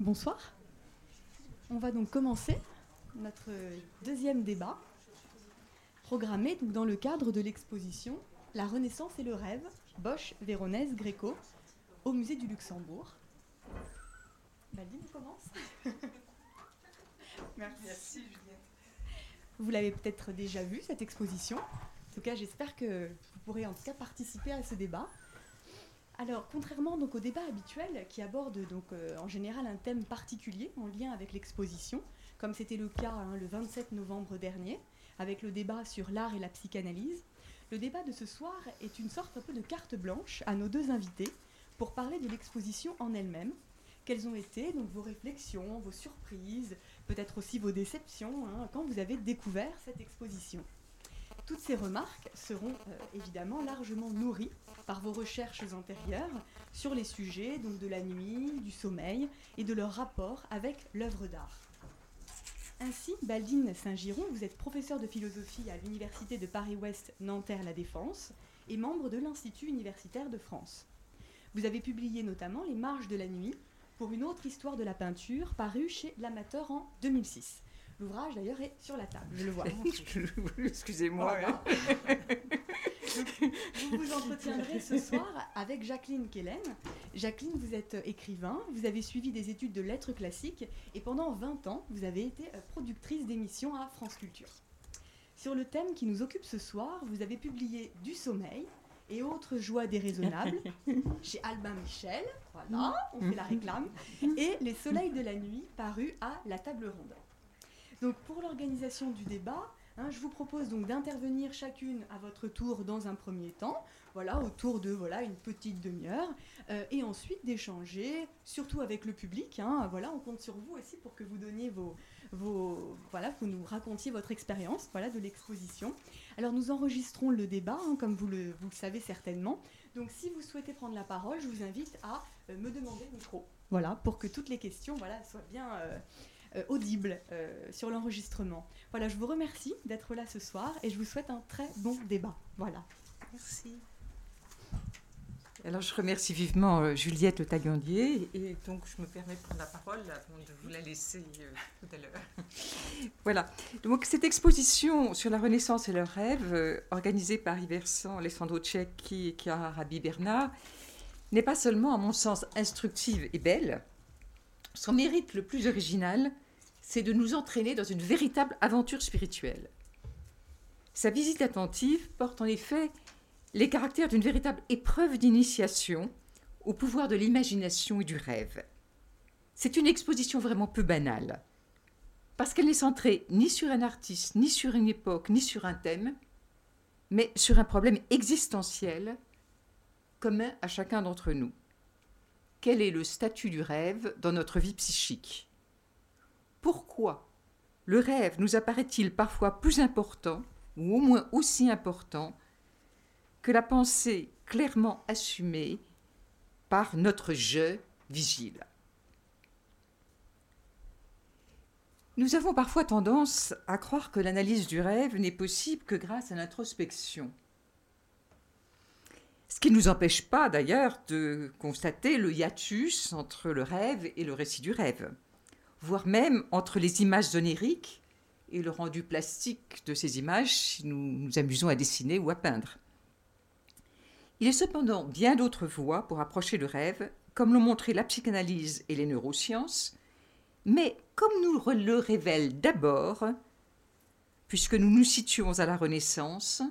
Bonsoir. On va donc commencer notre deuxième débat, programmé dans le cadre de l'exposition La Renaissance et le rêve, Bosch, Véronèse, Gréco, au musée du Luxembourg. Baldine commence. Merci. Juliette. Vous l'avez peut-être déjà vu, cette exposition. En tout cas, j'espère que vous pourrez en tout cas participer à ce débat. Alors, contrairement donc au débat habituel qui aborde donc euh, en général un thème particulier en lien avec l'exposition, comme c'était le cas hein, le 27 novembre dernier avec le débat sur l'art et la psychanalyse, le débat de ce soir est une sorte un peu de carte blanche à nos deux invités pour parler de l'exposition en elle-même. Quelles ont été donc vos réflexions, vos surprises, peut-être aussi vos déceptions hein, quand vous avez découvert cette exposition? Toutes ces remarques seront euh, évidemment largement nourries par vos recherches antérieures sur les sujets donc de la nuit, du sommeil et de leur rapport avec l'œuvre d'art. Ainsi, Baldine Saint-Giron, vous êtes professeur de philosophie à l'Université de Paris-Ouest Nanterre-La Défense et membre de l'Institut universitaire de France. Vous avez publié notamment Les marges de la nuit pour une autre histoire de la peinture parue chez L'Amateur en 2006. L'ouvrage d'ailleurs est sur la table, je le vois. Excusez-moi. vous vous entretiendrez ce soir avec Jacqueline Kellen. Jacqueline, vous êtes écrivain, vous avez suivi des études de lettres classiques et pendant 20 ans, vous avez été productrice d'émissions à France Culture. Sur le thème qui nous occupe ce soir, vous avez publié Du sommeil et autres joies déraisonnables chez Albin Michel, voilà, on fait la réclame, et Les soleils de la nuit paru à La Table Ronde. Donc pour l'organisation du débat, hein, je vous propose donc d'intervenir chacune à votre tour dans un premier temps, voilà, autour de voilà une petite demi-heure, euh, et ensuite d'échanger, surtout avec le public. Hein, voilà, on compte sur vous aussi pour que vous donniez vos, vos voilà, vous nous racontiez votre expérience, voilà, de l'exposition. Alors nous enregistrons le débat, hein, comme vous le, vous savez certainement. Donc si vous souhaitez prendre la parole, je vous invite à euh, me demander le micro, voilà, pour que toutes les questions, voilà, soient bien euh, audible euh, sur l'enregistrement. Voilà, je vous remercie d'être là ce soir et je vous souhaite un très bon débat. Voilà. Merci. Alors je remercie vivement euh, Juliette Le et donc je me permets de prendre la parole avant de vous la laisser tout à l'heure. voilà, donc cette exposition sur la Renaissance et leurs rêves, organisée par Iversan, Alessandro Cecchi et Chiara Rabi Bernard, n'est pas seulement à mon sens instructive et belle, son mérite le plus original, c'est de nous entraîner dans une véritable aventure spirituelle. Sa visite attentive porte en effet les caractères d'une véritable épreuve d'initiation au pouvoir de l'imagination et du rêve. C'est une exposition vraiment peu banale, parce qu'elle n'est centrée ni sur un artiste, ni sur une époque, ni sur un thème, mais sur un problème existentiel commun à chacun d'entre nous quel est le statut du rêve dans notre vie psychique? Pourquoi le rêve nous apparaît-il parfois plus important, ou au moins aussi important, que la pensée clairement assumée par notre je vigile? Nous avons parfois tendance à croire que l'analyse du rêve n'est possible que grâce à l'introspection. Ce qui ne nous empêche pas d'ailleurs de constater le hiatus entre le rêve et le récit du rêve, voire même entre les images oniriques et le rendu plastique de ces images si nous nous amusons à dessiner ou à peindre. Il est cependant bien d'autres voies pour approcher le rêve, comme l'ont montré la psychanalyse et les neurosciences, mais comme nous le révèle d'abord, puisque nous nous situons à la Renaissance,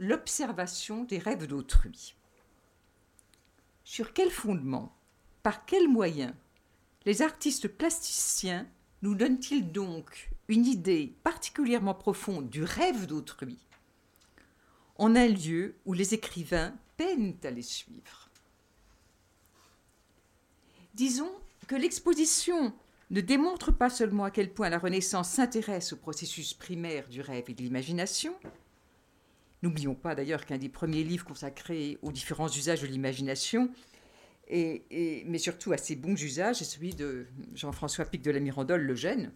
l'observation des rêves d'autrui. Sur quel fondement, par quels moyens les artistes plasticiens nous donnent-ils donc une idée particulièrement profonde du rêve d'autrui en un lieu où les écrivains peinent à les suivre? Disons que l'exposition ne démontre pas seulement à quel point la Renaissance s'intéresse au processus primaire du rêve et de l'imagination, N'oublions pas d'ailleurs qu'un des premiers livres consacrés aux différents usages de l'imagination, et, mais surtout à ses bons usages, est celui de Jean-François Pic de la Mirandole, Le Gène,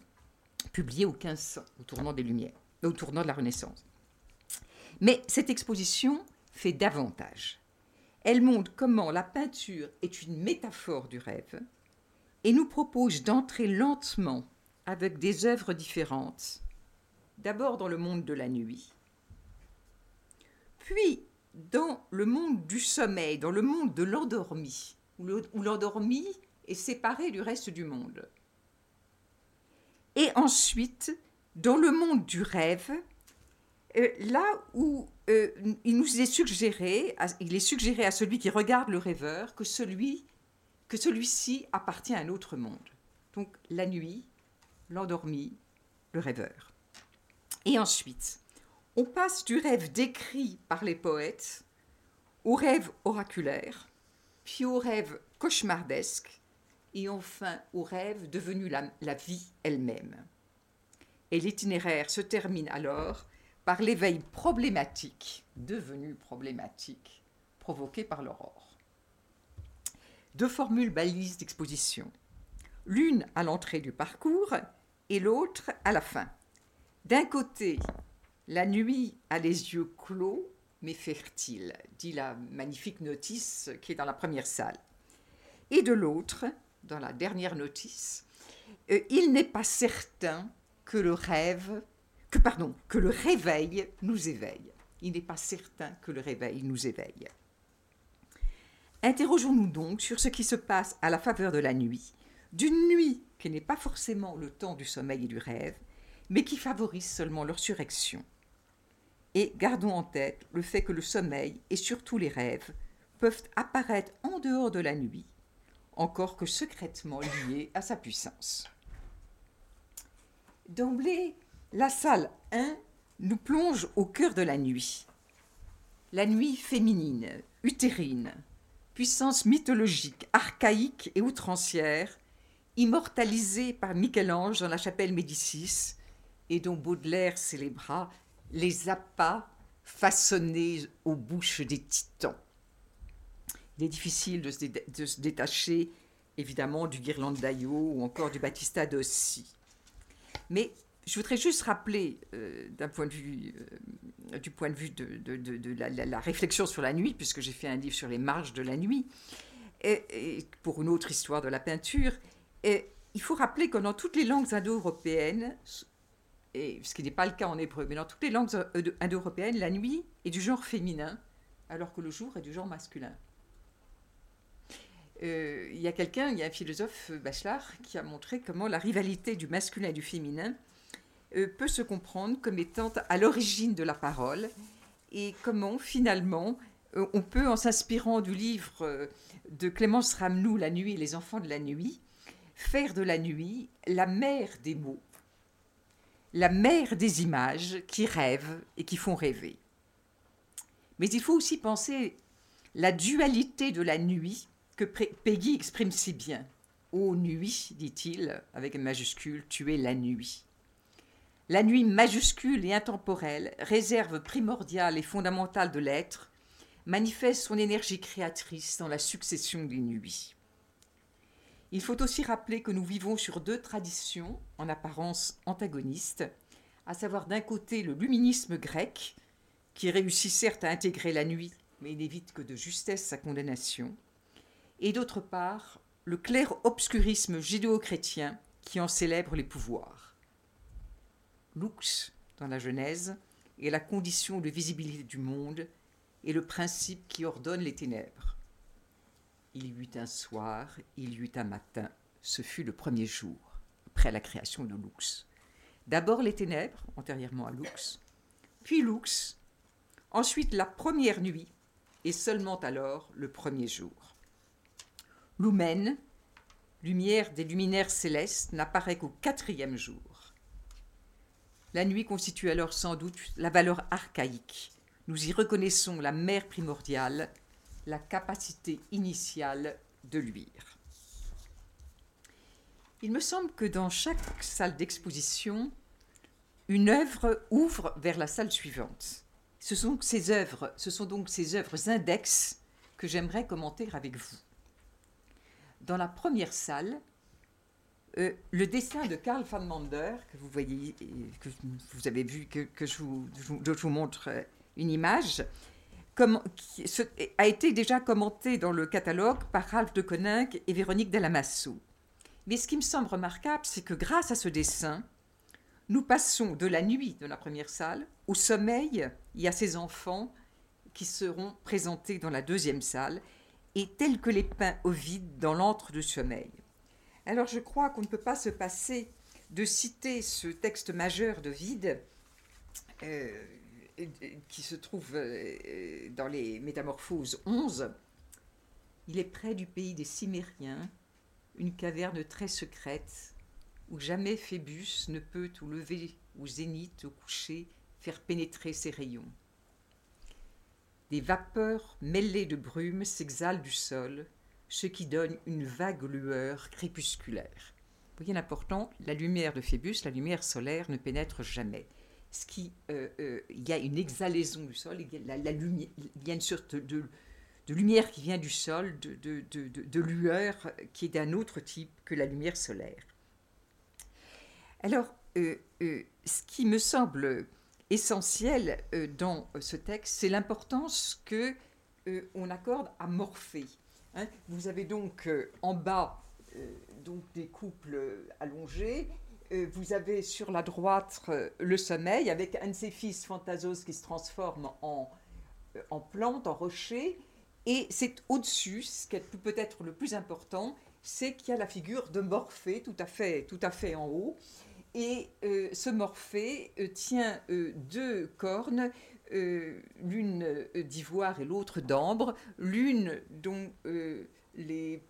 publié au 1500, au tournant des Lumières, au tournant de la Renaissance. Mais cette exposition fait davantage. Elle montre comment la peinture est une métaphore du rêve et nous propose d'entrer lentement avec des œuvres différentes. D'abord dans le monde de la nuit, puis dans le monde du sommeil, dans le monde de l'endormi, où l'endormi est séparé du reste du monde. Et ensuite, dans le monde du rêve, euh, là où euh, il nous est suggéré, il est suggéré à celui qui regarde le rêveur que celui que celui-ci appartient à un autre monde. Donc la nuit, l'endormi, le rêveur. Et ensuite, on passe du rêve décrit par les poètes au rêve oraculaire, puis au rêve cauchemardesque, et enfin au rêve devenu la, vie elle-même. Et l'itinéraire se termine alors par l'éveil problématique, devenu problématique, provoqué par l'aurore. Deux formules balises d'exposition, l'une à l'entrée du parcours et l'autre à la fin. D'un côté, la nuit a les yeux clos mais fertiles, dit la magnifique notice qui est dans la première salle. Et de l'autre, dans la dernière notice, euh, il n'est pas certain que le rêve, que pardon, que le réveil nous éveille. Il n'est pas certain que le réveil nous éveille. Interrogeons-nous donc sur ce qui se passe à la faveur de la nuit, d'une nuit qui n'est pas forcément le temps du sommeil et du rêve, mais qui favorise seulement leur. Et gardons en tête le fait que le sommeil et surtout les rêves peuvent apparaître en dehors de la nuit, encore que secrètement liés à sa puissance. D'emblée, la salle 1 nous plonge au cœur de la nuit. La nuit féminine, utérine, puissance mythologique, archaïque et outrancière, immortalisée par Michel-Ange dans la chapelle Médicis, et dont Baudelaire célébra les appâts façonnés aux bouches des titans. Il est difficile de se, détacher, évidemment, du Ghirlandaio ou encore du Battista d'Ossi. Mais je voudrais juste rappeler, euh, d'un point de vue, euh, du point de vue de, la, réflexion sur la nuit, puisque j'ai fait un livre sur les marges de la nuit, et, pour une autre histoire de la peinture, il faut rappeler que dans toutes les langues indo-européennes, ce qui n'est pas le cas en hébreu, mais dans toutes les langues indo-européennes, la nuit est du genre féminin, alors que le jour est du genre masculin. Euh, il y a quelqu'un, il y a un philosophe Bachelard qui a montré comment la rivalité du masculin et du féminin euh, peut se comprendre comme étant à l'origine de la parole et comment finalement euh, on peut, en s'inspirant du livre de Clémence Ramnou, La nuit et les enfants de la nuit, faire de la nuit la mère des mots la mère des images qui rêvent et qui font rêver. Mais il faut aussi penser la dualité de la nuit que Peggy exprime si bien. Ô nuit, dit-il, avec une majuscule, tu es la nuit. La nuit majuscule et intemporelle, réserve primordiale et fondamentale de l'être, manifeste son énergie créatrice dans la succession des nuits. Il faut aussi rappeler que nous vivons sur deux traditions en apparence antagonistes, à savoir d'un côté le luminisme grec, qui réussit certes à intégrer la nuit, mais n'évite que de justesse sa condamnation, et d'autre part le clair-obscurisme judéo-chrétien qui en célèbre les pouvoirs. Lux, dans la Genèse, est la condition de visibilité du monde et le principe qui ordonne les ténèbres. Il y eut un soir, il y eut un matin, ce fut le premier jour, après la création de Lux. D'abord les ténèbres, antérieurement à Lux, puis Lux, ensuite la première nuit, et seulement alors le premier jour. Lumen, lumière des luminaires célestes, n'apparaît qu'au quatrième jour. La nuit constitue alors sans doute la valeur archaïque. Nous y reconnaissons la mère primordiale, la capacité initiale de luire. Il me semble que dans chaque salle d'exposition, une œuvre ouvre vers la salle suivante. Ce sont, ces œuvres, ce sont donc ces œuvres index que j'aimerais commenter avec vous. Dans la première salle, euh, le dessin de Karl van Mander, que vous voyez, que vous avez vu, que, je, vous, montre euh, une image, a été déjà commenté dans le catalogue par Ralph de Koninck et Véronique Delamasso. Mais ce qui me semble remarquable, c'est que grâce à ce dessin, nous passons de la nuit de la première salle au sommeil et à ces enfants qui seront présentés dans la deuxième salle et tels que les peint Ovide dans l'antre de sommeil. Alors je crois qu'on ne peut pas se passer de citer ce texte majeur de Vide euh, qui se trouve euh, dans les Métamorphoses 11. Il est près du pays des Cimériens, une caverne très secrète où jamais Phébus ne peut au lever, au zénith, au coucher, faire pénétrer ses rayons. Des vapeurs mêlées de brume s'exhalent du sol, ce qui donne une vague lueur crépusculaire. Vous voyez l'important, la lumière de Phébus, la lumière solaire ne pénètre jamais. Ce qui, euh, euh, il y a une exhalaison du sol, il y a, une sorte de, lumière qui vient du sol, de lueur qui est d'un autre type que la lumière solaire. Alors, euh, ce qui me semble essentiel dans ce texte, c'est l'importance que on accorde à Morphée. Hein. Vous avez donc en bas donc des couples allongés. Euh, vous avez sur la droite euh, le sommeil avec un de ses fils, Fantasos, qui se transforme en, euh, en plante, en rocher. Et c'est au-dessus, ce qui est peut-être le plus important, c'est qu'il y a la figure de Morphée tout à fait, tout à fait en haut. Et ce Morphée tient deux cornes, l'une d'ivoire et l'autre d'ambre, l'une dont les,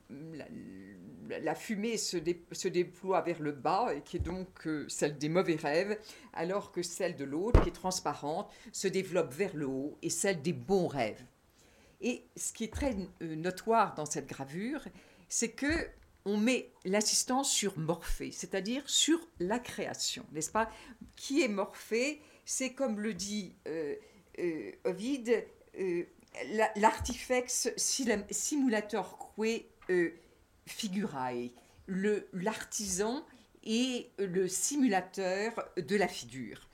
fumée se, se, déploie vers le bas, et qui est donc euh, celle des mauvais rêves, alors que celle de l'autre, qui est transparente, se développe vers le haut, et celle des bons rêves. Et ce qui est très euh, notoire dans cette gravure, c'est que on met l'assistance sur Morphée, c'est-à-dire sur la création, n'est-ce pas? Qui est Morphée? C'est comme le dit euh, Ovide, l'artifex simulator que euh, figurae, l'artisan et le simulateur de la figure.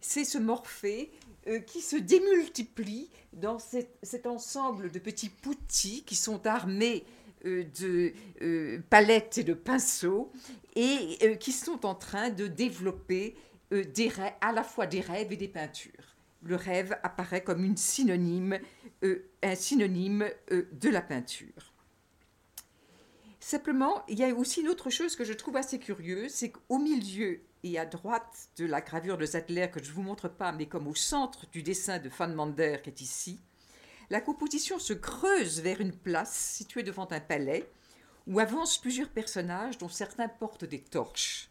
C'est ce Morphée euh, qui se démultiplie dans cet, ensemble de petits poutis qui sont armés euh, de palettes et de pinceaux et qui sont en train de développer des à la fois des rêves et des peintures. Le rêve apparaît comme une synonyme euh, un synonyme euh, de la peinture. Simplement, il y a aussi une autre chose que je trouve assez curieuse, c'est qu'au milieu et à droite de la gravure de Sattler, que je ne vous montre pas, mais comme au centre du dessin de Van Mander qui est ici, la composition se creuse vers une place située devant un palais où avancent plusieurs personnages dont certains portent des torches.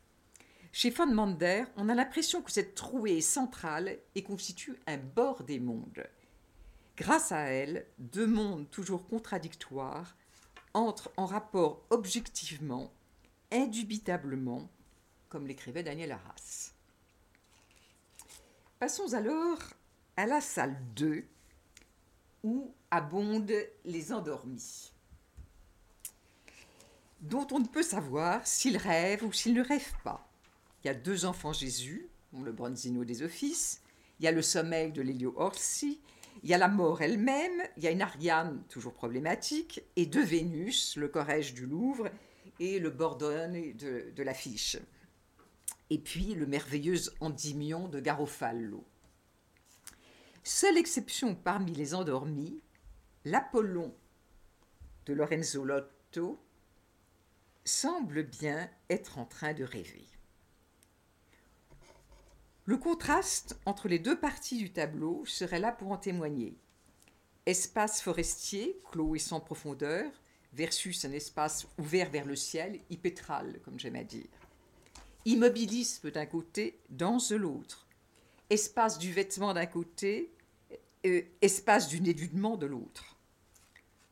Chez Van Mander, on a l'impression que cette trouée est centrale et constitue un bord des mondes. Grâce à elle, deux mondes toujours contradictoires entrent en rapport objectivement, indubitablement, comme l'écrivait Daniel Arras. Passons alors à la salle 2, où abondent les endormis, dont on ne peut savoir s'ils rêvent ou s'ils ne rêvent pas. Il y a deux enfants Jésus, le Bronzino des offices, il y a le sommeil de l'Élio Orsi, il y a la mort elle-même, il y a une Ariane toujours problématique, et deux Vénus, le Corrège du Louvre et le Bordone de, de l'affiche. Et puis le merveilleux Endymion de Garofalo. Seule exception parmi les endormis, l'Apollon de Lorenzo Lotto semble bien être en train de rêver. Le contraste entre les deux parties du tableau serait là pour en témoigner. Espace forestier, clos et sans profondeur, versus un espace ouvert vers le ciel, hypétral, comme j'aime à dire. Immobilisme d'un côté, danse de l'autre. Espace du vêtement d'un côté, euh, espace du nébudement de l'autre.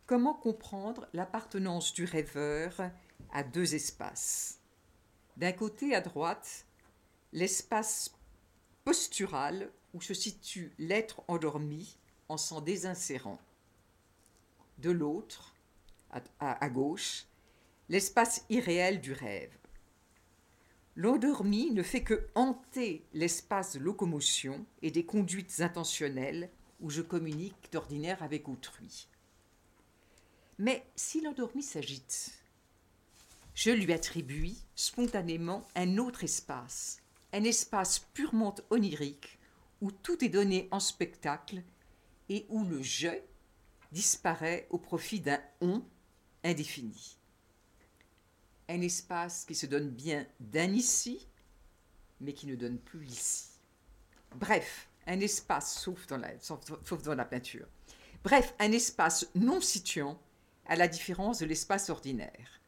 Comment comprendre l'appartenance du rêveur à deux espaces? D'un côté, à droite, l'espace postural où se situe l'être endormi en s'en désinsérant. De l'autre, à, gauche, l'espace irréel du rêve. L'endormi ne fait que hanter l'espace de locomotion et des conduites intentionnelles où je communique d'ordinaire avec autrui. Mais si l'endormi s'agite, je lui attribue spontanément un autre espace, un espace purement onirique, où tout est donné en spectacle et où le je disparaît au profit d'un on indéfini. Un espace qui se donne bien d'un ici, mais qui ne donne plus l'ici. Bref, un espace, sauf dans, la, peinture. Bref, un espace non situant, à la différence de l'espace ordinaire.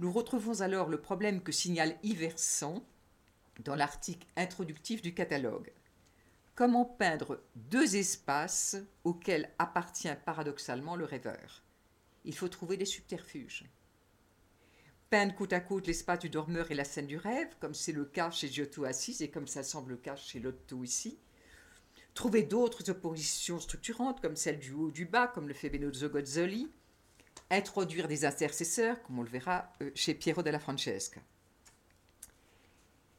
Nous retrouvons alors le problème que signale Iverson dans l'article introductif du catalogue. Comment peindre deux espaces auxquels appartient paradoxalement le rêveur? Il faut trouver des subterfuges. Peindre côte à côte l'espace du dormeur et la scène du rêve, comme c'est le cas chez Giotto Assis et comme ça semble le cas chez Lotto ici. Trouver d'autres oppositions structurantes, comme celle du haut du bas, comme le fait Benozzo Gozzoli introduire des intercesseurs, comme on le verra euh, chez Piero della Francesca.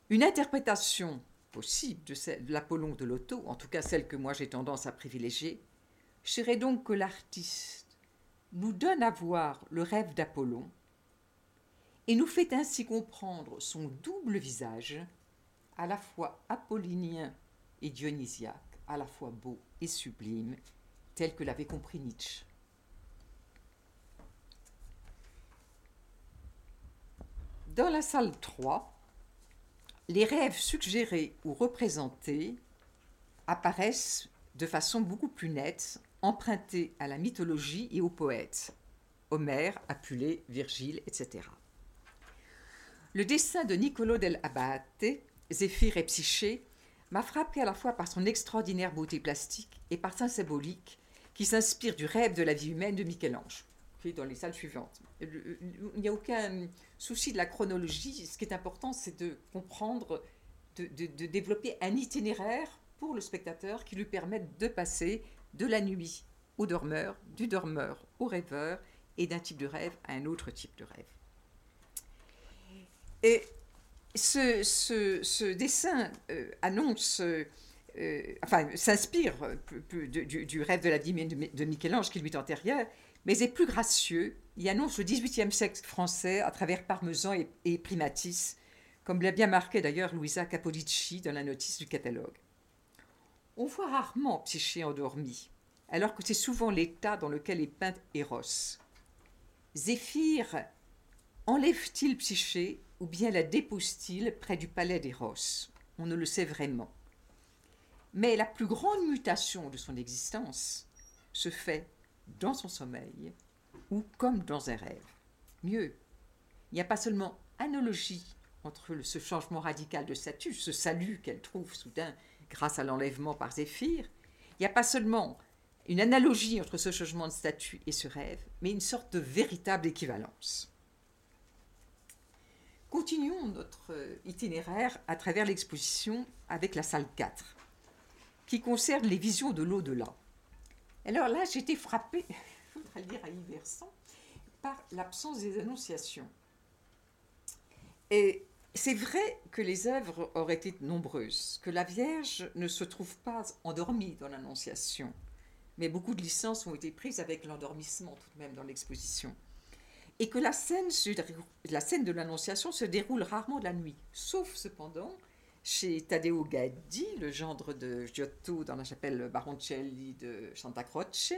Une interprétation possible de, l'Apollon de l'auto, en tout cas celle que moi j'ai tendance à privilégier, serait donc que l'artiste nous donne à voir le rêve d'Apollon et nous fait ainsi comprendre son double visage, à la fois apollinien et dionysiaque, à la fois beau et sublime, tel que l'avait compris Nietzsche. Dans la salle 3, les rêves suggérés ou représentés apparaissent de façon beaucoup plus nette, empruntés à la mythologie et aux poètes, Homère, Apulée, Virgile, etc. Le dessin de Niccolo del Abate, Zéphyr et Psyché, m'a frappé à la fois par son extraordinaire beauté plastique et par sa symbolique qui s'inspire du rêve de la vie humaine de Michel-Ange dans les salles suivantes. Il n'y a aucun souci de la chronologie. Ce qui est important, c'est de comprendre, de, développer un itinéraire pour le spectateur qui lui permette de passer de la nuit au dormeur, du dormeur au rêveur et d'un type de rêve à un autre type de rêve. Et ce, dessin euh, annonce, euh, enfin, s'inspire du, rêve de la dîme de Michel-Ange qui lui est antérieur, mais est plus gracieux. Il annonce le XVIIIe siècle français à travers Parmesan et, Primatis, comme l'a bien marqué d'ailleurs Louisa Capodici dans la notice du catalogue. On voit rarement Psyché endormi, alors que c'est souvent l'état dans lequel est peint Eros. Zéphyr enlève-t-il Psyché ou bien la dépose-t-il près du palais d'Eros? On ne le sait vraiment. Mais la plus grande mutation de son existence se fait dans son sommeil ou comme dans un rêve. Mieux, il n'y a pas seulement analogie entre ce changement radical de statut, ce salut qu'elle trouve soudain grâce à l'enlèvement par Zéphyr, il n'y a pas seulement une analogie entre ce changement de statut et ce rêve, mais une sorte de véritable équivalence. Continuons notre itinéraire à travers l'exposition avec la salle 4, qui concerne les visions de l'au-delà. Alors là, été frappée, je voudrais le dire à Iverson, par l'absence des annonciations. Et c'est vrai que les œuvres auraient été nombreuses, que la Vierge ne se trouve pas endormie dans l'Annonciation, mais beaucoup de licences ont été prises avec l'endormissement tout de même dans l'exposition. Et que la scène, la scène de l'Annonciation se déroule rarement la nuit, sauf cependant chez Taddeo Gaddi, le gendre de Giotto dans la chapelle Baroncelli de Santa Croce,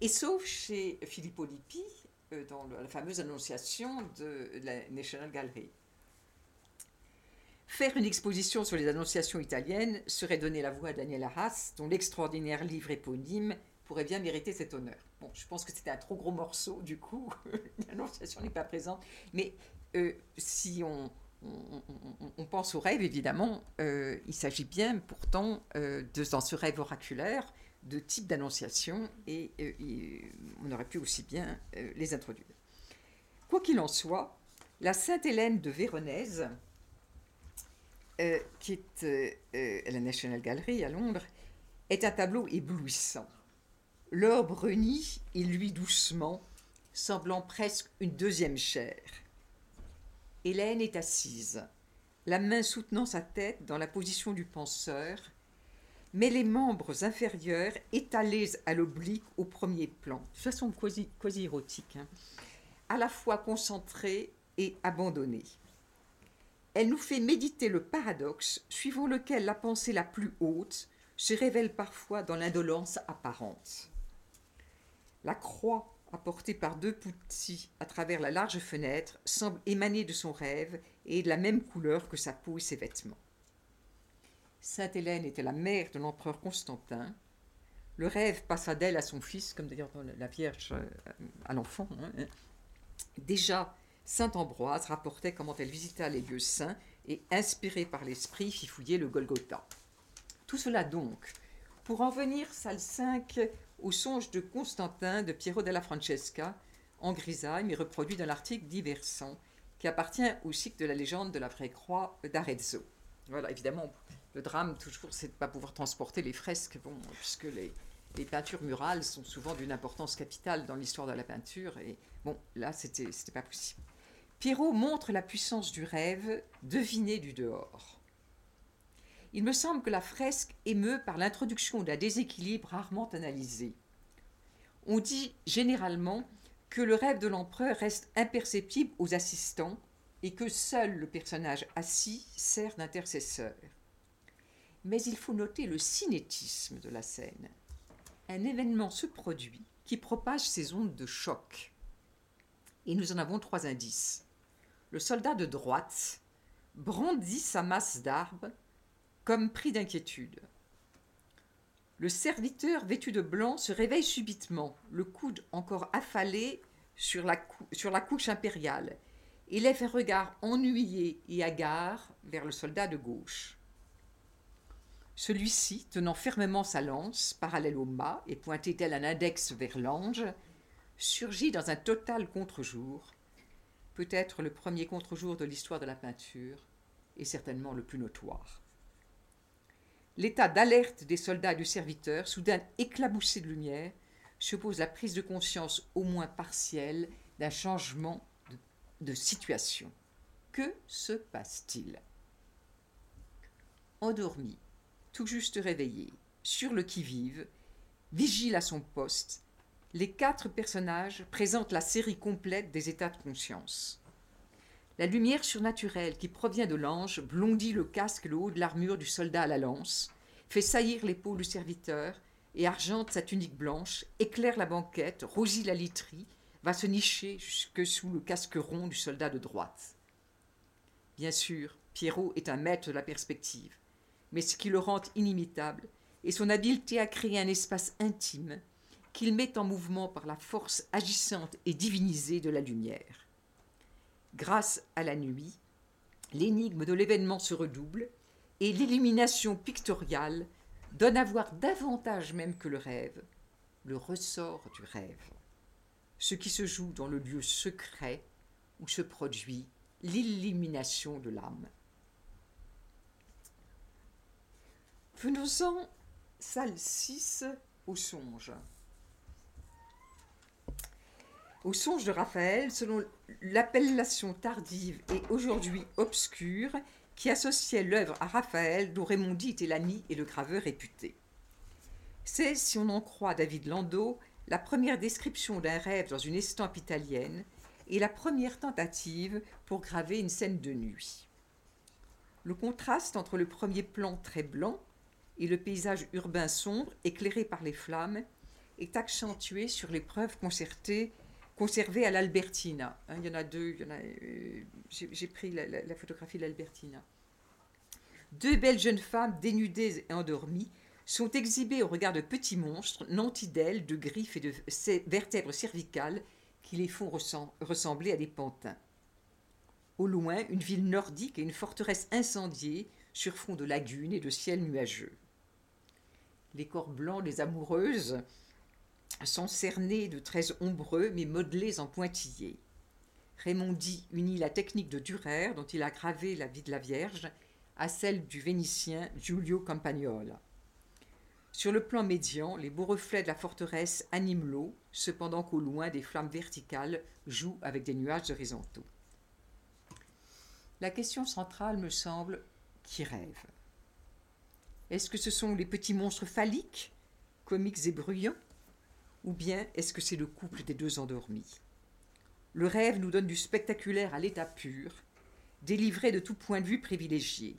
et sauf chez Filippo Lippi euh, dans la fameuse annonciation de la National Gallery. Faire une exposition sur les annonciations italiennes serait donner la voix à Daniel Arras, dont l'extraordinaire livre éponyme pourrait bien mériter cet honneur. Bon, je pense que c'était un trop gros morceau, du coup, l'annonciation n'est pas présente, mais euh, si on, on, pense au rêve, évidemment. Euh, il s'agit bien, pourtant, euh, de, dans ce rêve oraculaire, de type d'annonciation, et, euh, on aurait pu aussi bien les introduire. Quoi qu'il en soit, la Sainte Hélène de Véronèse, qui est à la National Gallery à Londres, est un tableau éblouissant. L'or brunit et lui doucement, semblant presque une deuxième chair. Hélène est assise, la main soutenant sa tête dans la position du penseur, mais les membres inférieurs étalés à l'oblique au premier plan, de façon quasi, quasi érotique, hein. à la fois concentrés et abandonnée. Elle nous fait méditer le paradoxe suivant lequel la pensée la plus haute se révèle parfois dans l'indolence apparente. La croix apportée par deux petits à travers la large fenêtre semble émaner de son rêve et de la même couleur que sa peau et ses vêtements. Sainte Hélène était la mère de l'empereur Constantin. Le rêve passa d'elle à son fils, comme d'ailleurs la Vierge euh, à l'enfant. Hein. Déjà, Saint Ambroise rapportait comment elle visita les lieux saints et, inspirée par l'esprit, fit fouiller le Golgotha. Tout cela donc, pour en venir, salle 5, au songe de Constantin de Piero della Francesca, en grisaille, mais reproduit dans l'article Diversant, qui appartient au cycle de la légende de la vraie croix d'Arezzo. Voilà, évidemment, le drame, toujours, c'est de ne pas pouvoir transporter les fresques, puisque les, peintures murales sont souvent d'une importance capitale dans l'histoire de la peinture, et bon, là, c'était pas possible. Pierrot montre la puissance du rêve deviné du dehors. Il me semble que la fresque émeut par l'introduction d'un déséquilibre rarement analysé. On dit généralement que le rêve de l'empereur reste imperceptible aux assistants et que seul le personnage assis sert d'intercesseur. Mais il faut noter le cinétisme de la scène. Un événement se produit qui propage ces ondes de choc. Et nous en avons trois indices le soldat de droite brandit sa masse d'arbres comme pris d'inquiétude. Le serviteur vêtu de blanc se réveille subitement, le coude encore affalé sur la, couche impériale, et lève un regard ennuyé et hagard vers le soldat de gauche. Celui-ci, tenant fermement sa lance, parallèle au mât et pointé tel un index vers l'ange, surgit dans un total contre-jour, peut-être le premier contre-jour de l'histoire de la peinture, et certainement le plus notoire. L'état d'alerte des soldats et du serviteur, soudain éclaboussé de lumière, suppose la prise de conscience au moins partielle d'un changement de, situation. Que se passe-t-il? Endormi, tout juste réveillé, sur le qui-vive, vigile à son poste, les quatre personnages présentent la série complète des états de conscience. La lumière surnaturelle qui provient de l'ange blondit le casque et le haut de l'armure du soldat à la lance, fait saillir l'épaule du serviteur et argente sa tunique blanche, éclaire la banquette, rosit la literie, va se nicher jusque sous le casque rond du soldat de droite. Bien sûr, Pierrot est un maître de la perspective, mais ce qui le rend inimitable est son habileté à créer un espace intime qu'il met en mouvement par la force agissante et divinisée de la lumière. Grâce à la nuit, l'énigme de l'événement se redouble et l'illumination pictoriale donne à voir davantage même que le rêve, le ressort du rêve, ce qui se joue dans le lieu secret où se produit l'illumination de l'âme. Venons-en, salle 6, au songe au songe de Raphaël selon l'appellation tardive et aujourd'hui obscure qui associait l'œuvre à Raphaël dont Raimondi était l'ami et le graveur réputé. C'est, si on en croit David Landau, la première description d'un rêve dans une estampe italienne et la première tentative pour graver une scène de nuit. Le contraste entre le premier plan très blanc et le paysage urbain sombre éclairé par les flammes est accentué sur l'épreuve concertée conservé à l'Albertina. Hein, il y en a deux. Euh, j'ai pris la, photographie de l'Albertina. Deux belles jeunes femmes dénudées et endormies sont exhibées au regard de petits monstres nantis de griffes et de vertèbres cervicales qui les font ressembler à des pantins. Au loin, une ville nordique et une forteresse incendiée sur fond de lagunes et de ciel nuageux. Les corps blancs des amoureuses sont cernés de traits ombreux mais modelés en pointillés. Raimondi unit la technique de Durer, dont il a gravé la vie de la Vierge, à celle du Vénitien Giulio Campagnola. Sur le plan médian, les beaux reflets de la forteresse animent l'eau, cependant qu'au loin, des flammes verticales jouent avec des nuages horizontaux. La question centrale me semble qui rêve Est-ce que ce sont les petits monstres phalliques, comiques et bruyants ou bien est-ce que c'est le couple des deux endormis? Le rêve nous donne du spectaculaire à l'état pur, délivré de tout point de vue privilégié,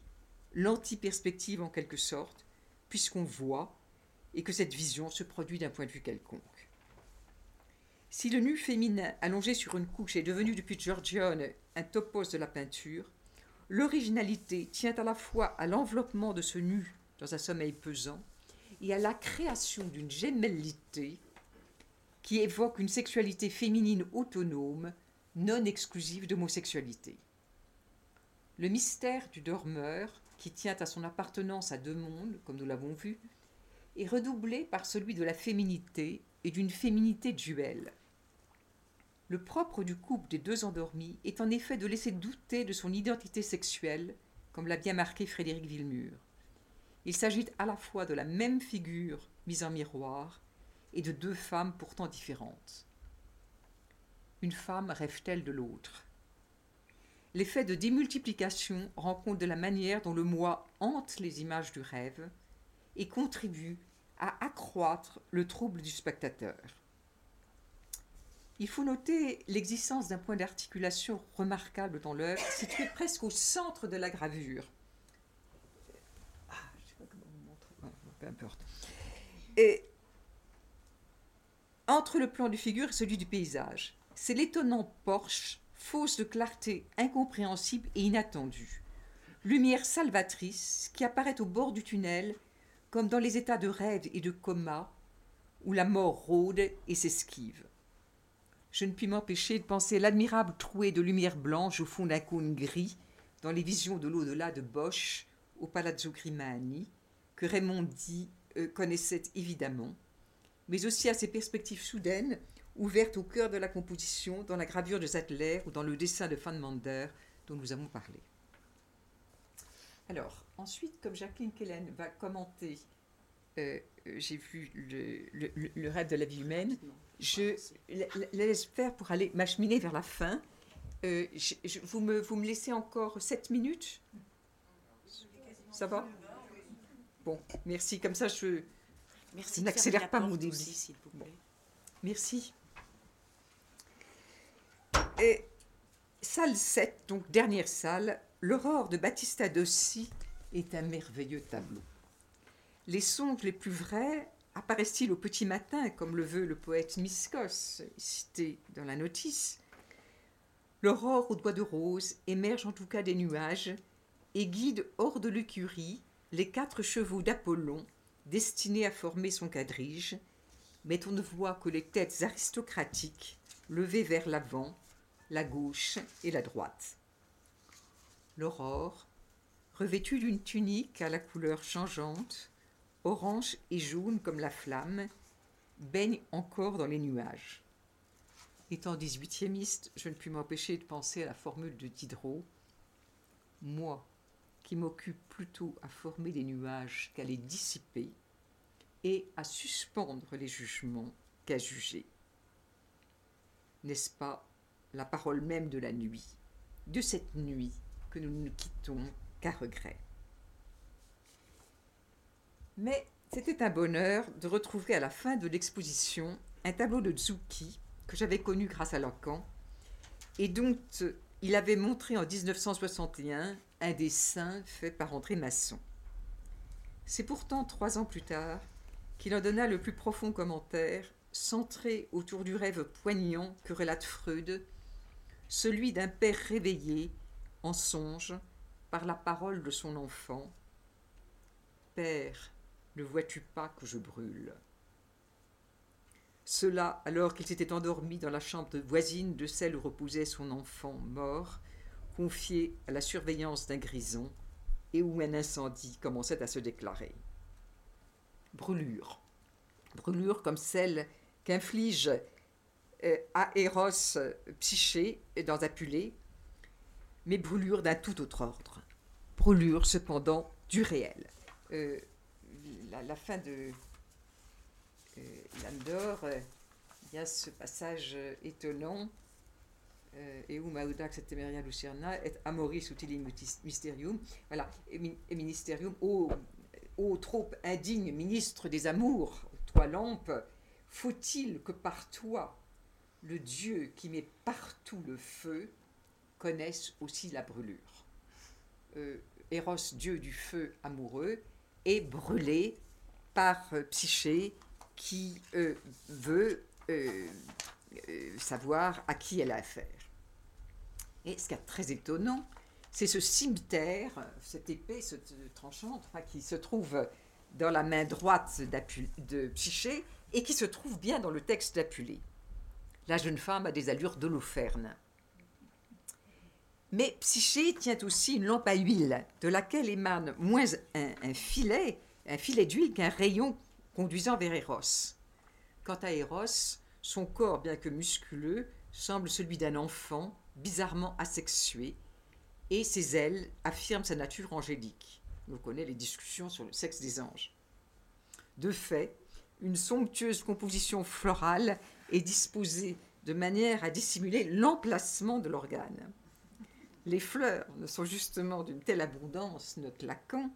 l'anti-perspective en quelque sorte, puisqu'on voit et que cette vision se produit d'un point de vue quelconque. Si le nu féminin allongé sur une couche est devenu depuis Giorgione un topos de la peinture, l'originalité tient à la fois à l'enveloppement de ce nu dans un sommeil pesant et à la création d'une gémellité qui évoque une sexualité féminine autonome, non exclusive d'homosexualité. Le mystère du dormeur, qui tient à son appartenance à deux mondes, comme nous l'avons vu, est redoublé par celui de la féminité et d'une féminité duelle. Le propre du couple des deux endormis est en effet de laisser douter de son identité sexuelle, comme l'a bien marqué Frédéric Villemur. Il s'agit à la fois de la même figure mise en miroir et de deux femmes pourtant différentes. Une femme rêve-t-elle de l'autre? L'effet de démultiplication rend compte de la manière dont le moi hante les images du rêve et contribue à accroître le trouble du spectateur. Il faut noter l'existence d'un point d'articulation remarquable dans l'œuvre, situé presque au centre de la gravure. Ah, sais pas comment entre le plan du figure et celui du paysage, c'est l'étonnant porche, fausse de clarté incompréhensible et inattendue. Lumière salvatrice qui apparaît au bord du tunnel, comme dans les états de rêve et de coma, où la mort rôde et s'esquive. Je ne puis m'empêcher de penser l'admirable trouée de lumière blanche au fond d'un cône gris dans les visions de l'au-delà de Bosch au Palazzo Grimani, que Raymond dit euh, connaissait évidemment, mais aussi à ces perspectives soudaines ouvertes au cœur de la composition dans la gravure de Zettler ou dans le dessin de Van Mander dont nous avons parlé. Alors, ensuite, comme Jacqueline Kellen va commenter, euh, euh, j'ai vu le, rêve de la vie humaine, je laisse faire pour aller m'acheminer vers la fin. Euh, vous, me, vous me laissez encore 7 minutes? Ça va? Bon, merci. Comme ça, je, merci n'accélère pas mon débit. Merci. Et salle 7, donc dernière salle, l'aurore de Battista Dossi est un merveilleux tableau. Les songes les plus vrais apparaissent-ils au petit matin, comme le veut le poète Miskos, cité dans la notice? L'aurore aux doigts de rose émerge en tout cas des nuages et guide hors de l'écurie les quatre chevaux d'Apollon destinés à former son quadrige, mais on ne voit que les têtes aristocratiques levées vers l'avant, la gauche et la droite. L'aurore, revêtue d'une tunique à la couleur changeante, orange et jaune comme la flamme, baigne encore dans les nuages. Étant 18e je ne puis m'empêcher de penser à la formule de Diderot. Moi, qui m'occupe plutôt à former des nuages qu'à les dissiper, et à suspendre les jugements qu'à juger. N'est-ce pas la parole même de la nuit, de cette nuit que nous ne quittons qu'à regret? Mais c'était un bonheur de retrouver à la fin de l'exposition un tableau de Zucchi que j'avais connu grâce à Lacan et dont il avait montré en 1961 un dessin fait par André Masson. C'est pourtant trois ans plus tard qu'il en donna le plus profond commentaire, centré autour du rêve poignant que relate Freud, celui d'un père réveillé, en songe, par la parole de son enfant. Père, ne vois-tu pas que je brûle? Cela alors qu'il s'était endormi dans la chambre voisine de celle où reposait son enfant mort, confié à la surveillance d'un grison, et où un incendie commençait à se déclarer. Brûlure. Brûlure comme celle qu'inflige euh, à Eros Psyché dans Apulée, mais brûlure d'un tout autre ordre. Brûlure cependant du réel. Euh, la, fin de euh, L'âme d'or, euh, il y a ce passage euh, étonnant et où Maudax et Temeria Lucerna et Amoris utilis mysterium, voilà, et, ministerium, ô, trop indigne ministre des amours, toi lampe, faut-il que par toi le Dieu qui met partout le feu, connaisse aussi la brûlure? Euh, Eros, Dieu du feu amoureux, est brûlé par euh, Psyché qui euh, veut savoir à qui elle a affaire. Et ce qui est très étonnant, c'est ce cimetière, cette épée cette tranchante qui se trouve dans la main droite de Psyché et qui se trouve bien dans le texte d'Apulée. La jeune femme a des allures d'Holoferne. Mais Psyché tient aussi une lampe à huile, de laquelle émane moins un, filet, un filet d'huile qu'un rayon conduisant vers Eros. Quant à Eros, son corps, bien que musculeux, semble celui d'un enfant, bizarrement asexué, et ses ailes affirment sa nature angélique. On connaît les discussions sur le sexe des anges. De fait, une somptueuse composition florale est disposée de manière à dissimuler l'emplacement de l'organe. Les fleurs ne sont justement d'une telle abondance, note Lacan,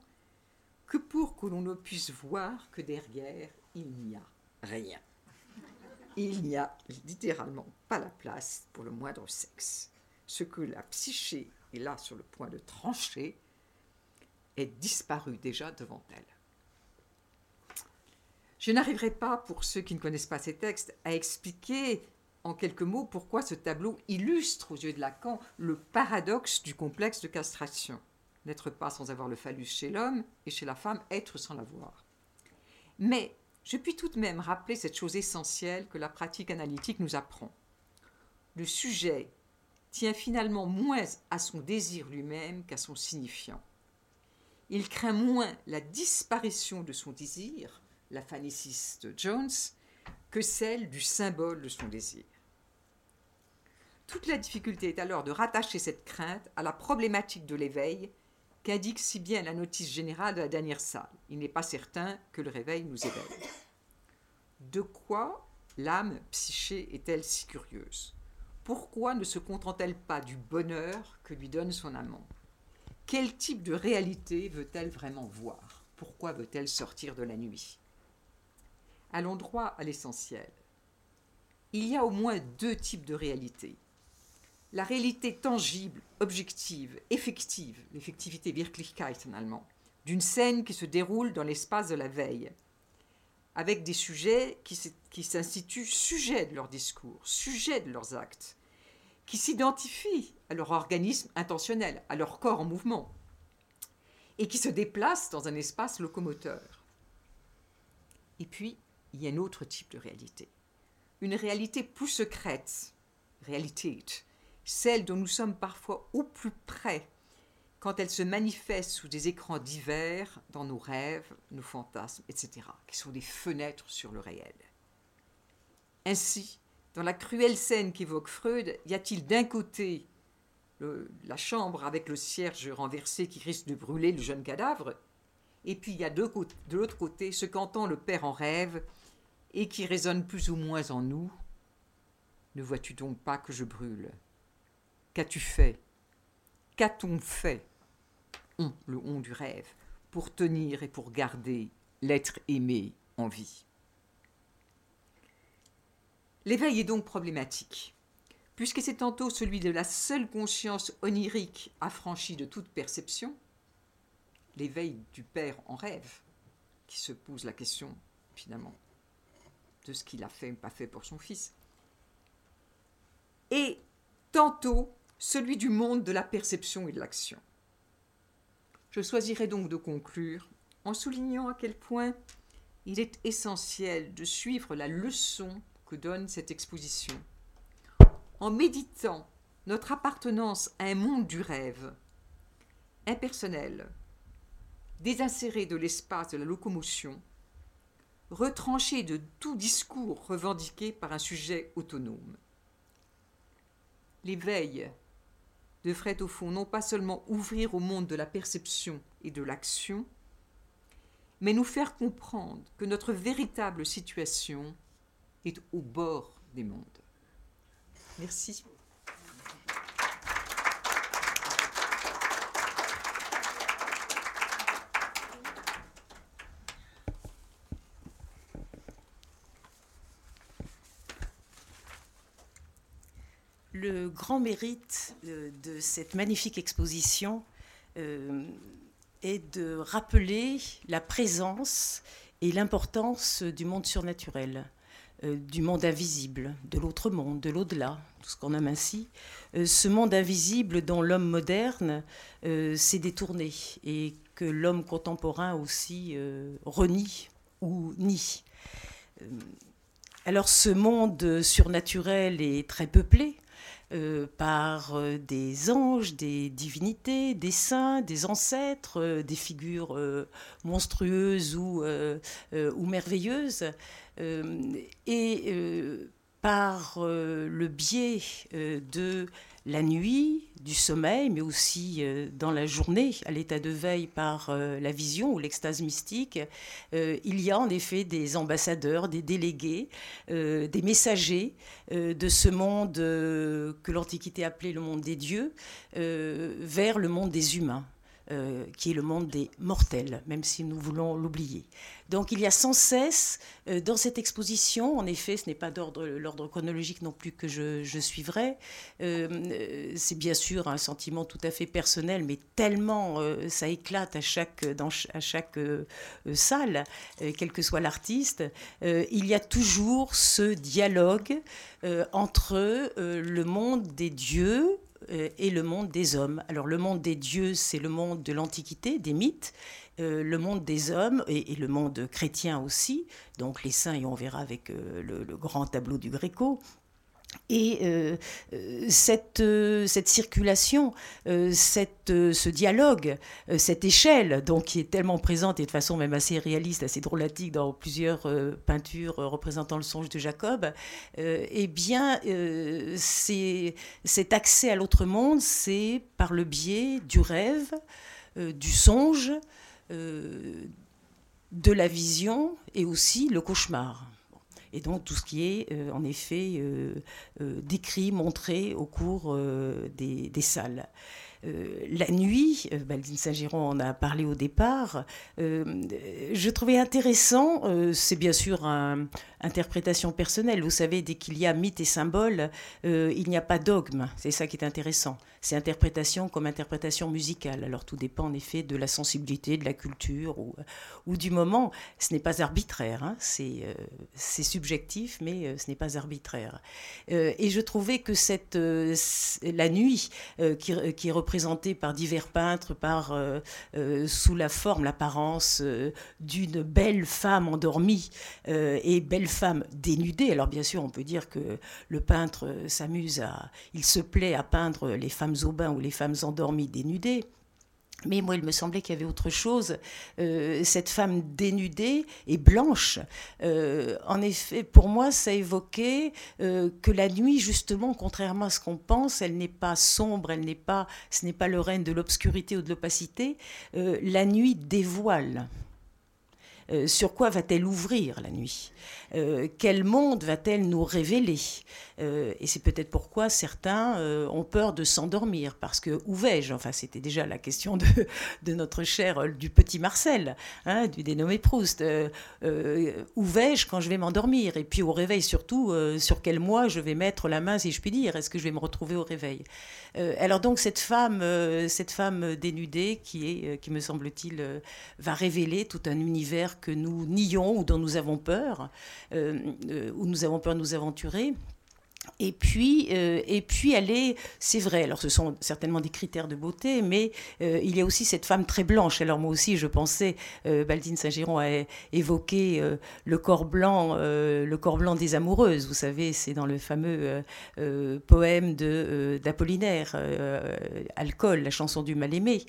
que pour que l'on ne puisse voir que derrière, il n'y a rien. Il n'y a littéralement pas la place pour le moindre sexe. Ce que la psyché est là sur le point de trancher est disparu déjà devant elle. Je n'arriverai pas, pour ceux qui ne connaissent pas ces textes, à expliquer en quelques mots pourquoi ce tableau illustre aux yeux de Lacan le paradoxe du complexe de castration. N'être pas sans avoir le phallus chez l'homme et chez la femme, être sans l'avoir. Mais je puis tout de même rappeler cette chose essentielle que la pratique analytique nous apprend. Le sujet tient finalement moins à son désir lui-même qu'à son signifiant. Il craint moins la disparition de son désir la phanéciste Jones, que celle du symbole de son désir. Toute la difficulté est alors de rattacher cette crainte à la problématique de l'éveil qu'indique si bien la notice générale de la dernière salle. Il n'est pas certain que le réveil nous éveille. De quoi l'âme psyché est-elle si curieuse? Pourquoi ne se contente-t-elle pas du bonheur que lui donne son amant? Quel type de réalité veut-elle vraiment voir? Pourquoi veut-elle sortir de la nuit? Allons droit à l'essentiel. Il y a au moins deux types de réalité. La réalité tangible, objective, effective, l'effectivité Wirklichkeit en allemand, d'une scène qui se déroule dans l'espace de la veille, avec des sujets qui s'instituent sujets de leur discours, sujets de leurs actes, qui s'identifient à leur organisme intentionnel, à leur corps en mouvement, et qui se déplacent dans un espace locomoteur. Et puis, il y a un autre type de réalité. Une réalité plus secrète, réalité, celle dont nous sommes parfois au plus près quand elle se manifeste sous des écrans divers dans nos rêves, nos fantasmes, etc., qui sont des fenêtres sur le réel. Ainsi, dans la cruelle scène qu'évoque Freud, y a-t-il d'un côté la chambre avec le cierge renversé qui risque de brûler le jeune cadavre, et puis il y a de, de l'autre côté ce qu'entend le père en rêve et qui résonne plus ou moins en nous. Ne vois-tu donc pas que je brûle? Qu'as-tu fait? Qu'a-t-on fait? On, le on du rêve, pour tenir et pour garder l'être aimé en vie. L'éveil est donc problématique, puisque c'est tantôt celui de la seule conscience onirique affranchie de toute perception, l'éveil du père en rêve, qui se pose la question finalement de ce qu'il a fait ou pas fait pour son fils. Et tantôt celui du monde de la perception et de l'action. Je choisirai donc de conclure en soulignant à quel point il est essentiel de suivre la leçon que donne cette exposition, en méditant notre appartenance à un monde du rêve, impersonnel, désinséré de l'espace de la locomotion, retranché de tout discours revendiqué par un sujet autonome. L'éveil devrait au fond non pas seulement ouvrir au monde de la perception et de l'action, mais nous faire comprendre que notre véritable situation est au bord des mondes. Merci. Le grand mérite de cette magnifique exposition est de rappeler la présence et l'importance du monde surnaturel, du monde invisible, de l'autre monde, de l'au-delà, tout ce qu'on nomme ainsi. ce monde invisible dont l'homme moderne s'est détourné et que l'homme contemporain aussi renie ou nie. Euh, alors ce monde surnaturel est très peuplé euh, par euh, des anges, des divinités, des saints, des ancêtres, des figures monstrueuses ou merveilleuses. et par le biais de la nuit, du sommeil, mais aussi euh, dans la journée, à l'état de veille par euh, la vision ou l'extase mystique, euh, il y a en effet des ambassadeurs, des délégués, des messagers de ce monde que l'Antiquité appelait le monde des dieux, vers le monde des humains. Euh, qui est le monde des mortels, même si nous voulons l'oublier. Donc il y a sans cesse euh, dans cette exposition, en effet, ce n'est pas l'ordre chronologique non plus que je, suivrai, euh, c'est bien sûr un sentiment tout à fait personnel, mais tellement ça éclate à chaque, dans, à chaque salle, quel que soit l'artiste, il y a toujours ce dialogue entre le monde des dieux, et le monde des hommes. Alors le monde des dieux, c'est le monde de l'Antiquité, des mythes. Euh, le monde des hommes et, le monde chrétien aussi, donc les saints, et on verra avec euh, le, grand tableau du Gréco, et euh, euh, cette, euh, cette, circulation, cette, ce dialogue, cette échelle, donc qui est tellement présente et de façon même assez réaliste, assez drôlatique dans plusieurs peintures représentant le songe de Jacob, eh bien, c'est cet accès à l'autre monde, c'est par le biais du rêve, du songe, de la vision et aussi le cauchemar et donc tout ce qui est euh, en effet euh, euh, décrit, montré au cours des, salles. La nuit, Baldine Saint-Giron en a parlé au départ, je trouvais intéressant, c'est bien sûr une interprétation personnelle, vous savez, dès qu'il y a mythe et symbole, il n'y a pas dogme, c'est ça qui est intéressant c'est interprétation comme interprétation musicale. Alors tout dépend en effet de la sensibilité, de la culture ou, du moment. Ce n'est pas arbitraire, hein. euh, c'est subjectif, mais euh, ce n'est pas arbitraire. Euh, et je trouvais que cette, la nuit, qui, qui, est par divers peintres, par, sous la forme, l'apparence d'une belle femme endormie et belle femme dénudée. Alors bien sûr, on peut dire que le peintre s'amuse à, il se plaît à peindre les femmes au bain ou les femmes endormies dénudées. Mais moi, il me semblait qu'il y avait autre chose. Euh, cette femme dénudée et blanche, euh, en effet, pour moi, ça évoquait euh, que la nuit, justement, contrairement à ce qu'on pense, elle n'est pas sombre, elle n'est pas, ce n'est pas le règne de l'obscurité ou de l'opacité. la nuit dévoile. sur quoi va-t-elle ouvrir la nuit? Quel monde va-t-elle nous révéler? Euh, et c'est peut-être pourquoi certains euh, ont peur de s'endormir, parce que où vais-je? Enfin, c'était déjà la question de, de, notre cher, euh, du petit Marcel, hein, du dénommé Proust. où vais-je quand je vais m'endormir? Et puis au réveil surtout, sur quel mois je vais mettre la main, si je puis dire? Est-ce que je vais me retrouver au réveil? Alors donc cette femme, cette femme dénudée qui est, qui me semble-t-il, va révéler tout un univers que nous nions ou dont nous avons peur, où nous avons peur de nous aventurer. Et puis, euh, et puis elle est, c'est vrai, alors ce sont certainement des critères de beauté, mais euh, il y a aussi cette femme très blanche. Alors moi aussi, je pensais, euh, Baldine Saint-Giron a évoqué le corps blanc, le corps blanc des amoureuses. Vous savez, c'est dans le fameux poème de d'Apollinaire, Alcool, la chanson du mal-aimé.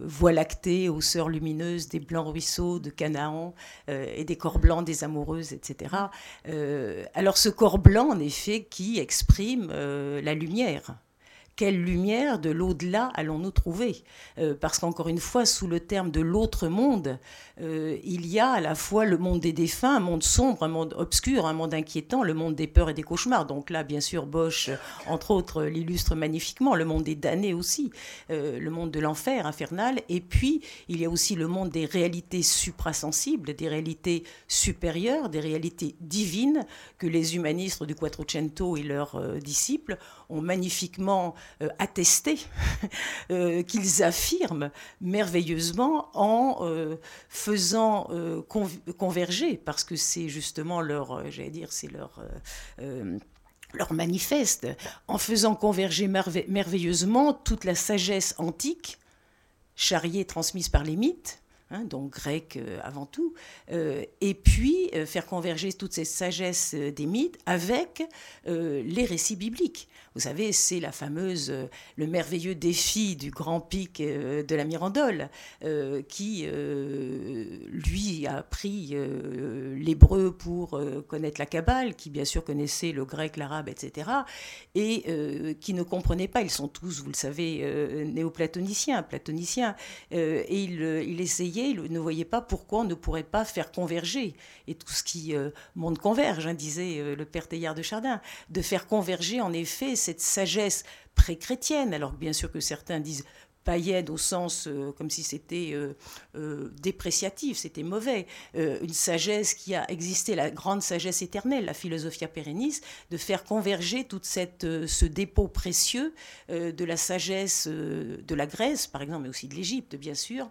Voie lactée aux sœurs lumineuses des blancs ruisseaux de Canaan et des corps blancs des amoureuses, etc. alors ce corps blanc effet, qui exprime euh, la lumière, quelle lumière de l'au-delà allons-nous trouver euh, Parce qu'encore une fois, sous le terme de l'autre monde, euh, il y a à la fois le monde des défunts, un monde sombre, un monde obscur, un monde inquiétant, le monde des peurs et des cauchemars. Donc là, bien sûr, Bosch, entre autres, l'illustre magnifiquement, le monde des damnés aussi, euh, le monde de l'enfer infernal. Et puis, il y a aussi le monde des réalités suprasensibles, des réalités supérieures, des réalités divines que les humanistes du Quattrocento et leurs disciples ont magnifiquement euh, attesté euh, qu'ils affirment merveilleusement en euh, faisant converger, parce que c'est justement leur, j'allais manifeste, en faisant converger merveilleusement toute la sagesse antique, charriée transmise par les mythes, Hein, donc grec euh, avant tout, euh, et puis euh, faire converger toute cette sagesse des mythes avec les récits bibliques. Vous savez, c'est la fameuse, le merveilleux défi du grand pic de la Mirandole, qui, lui, a appris l'hébreu pour connaître la Kabbale, qui bien sûr connaissait le grec, l'arabe, etc., et qui ne comprenait pas, ils sont tous, vous le savez, néoplatoniciens, platoniciens, et il, il essayait ne voyait pas pourquoi on ne pourrait pas faire converger, et tout ce qui euh, monde converge, hein, disait euh, le père Teilhard de Chardin, de faire converger en effet cette sagesse pré-chrétienne, alors bien sûr que certains disent païenne au sens euh, comme si c'était dépréciatif, c'était mauvais, une sagesse qui a existé, la grande sagesse éternelle, la philosophia perennis, de faire converger toute cette ce dépôt précieux de la sagesse de la Grèce, par exemple, mais aussi de l'Égypte, bien sûr,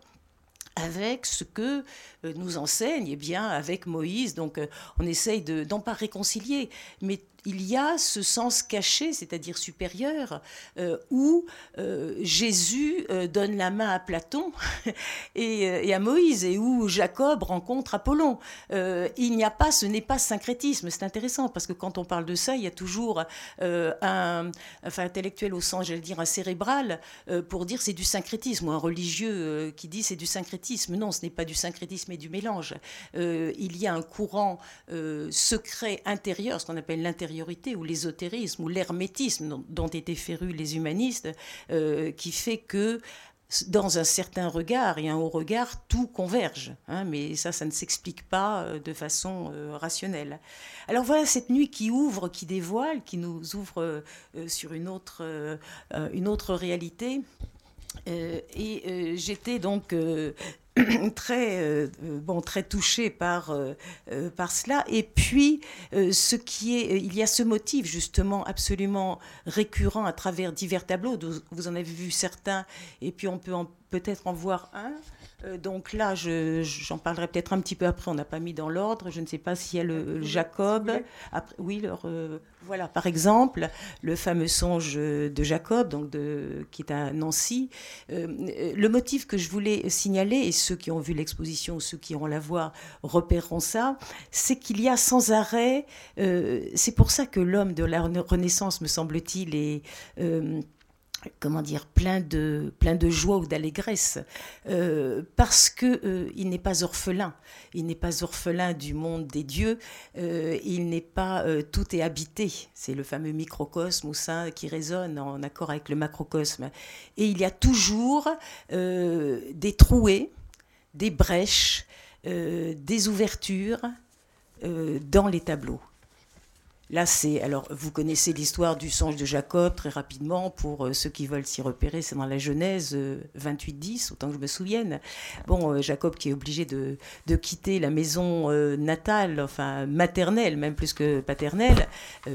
avec ce que euh, nous enseigne, eh bien, avec Moïse. Donc, euh, on essaye de, non pas réconcilier, mais il y a ce sens caché, c'est-à-dire supérieur, euh, où euh, Jésus euh, donne la main à Platon et, à Moïse, et où Jacob rencontre Apollon. il n'y a pas, ce n'est pas syncrétisme. C'est intéressant parce que quand on parle de ça, il y a toujours un, enfin, intellectuel au sens, j'allais dire, un cérébral pour dire c'est du syncrétisme, ou un religieux qui dit c'est du syncrétisme. Non, ce n'est pas du syncrétisme et du mélange. il y a un courant secret intérieur, ce qu'on appelle l'intérieur ou l'ésotérisme ou l'hermétisme dont, étaient férus les humanistes, euh, qui fait que dans un certain regard et un haut regard, tout converge. Hein, mais ça, ça ne s'explique pas euh, de façon euh, rationnelle. Alors voilà cette nuit qui ouvre, qui dévoile, qui nous ouvre sur une autre, une autre réalité. et j'étais donc très, euh, bon, très touché par, euh, euh, par cela. Et puis, ce qui est, il y a ce motif justement absolument récurrent à travers divers tableaux. Vous en avez vu certains, et puis on peut peut-être en voir un. Donc là, j'en parlerai peut-être un petit peu après. On n'a pas mis dans l'ordre. Je ne sais pas s'il y a le, Jacob. Après, oui, leur, voilà, par exemple, le fameux songe de Jacob, donc de, qui est à Nancy. Euh, le motif que je voulais signaler, et ceux qui ont vu l'exposition, ceux qui iront la voir, repéreront ça, c'est qu'il y a sans arrêt, euh, c'est pour ça que l'homme de la Renaissance, me semble-t-il, est... Comment dire, plein de, plein de joie ou d'allégresse, euh, parce qu'il euh, il n'est pas orphelin. Il n'est pas orphelin du monde des dieux. Euh, il n'est pas tout est habité. C'est le fameux microcosme au sein qui résonne en accord avec le macrocosme. Et il y a toujours des trouées, des brèches, des ouvertures dans les tableaux. Là, c'est alors vous connaissez l'histoire du songe de Jacob très rapidement pour euh, ceux qui veulent s'y repérer. C'est dans la Genèse 28-10, euh, autant que je me souvienne. Bon, euh, Jacob qui est obligé de, quitter la maison natale, enfin maternelle, même plus que paternelle,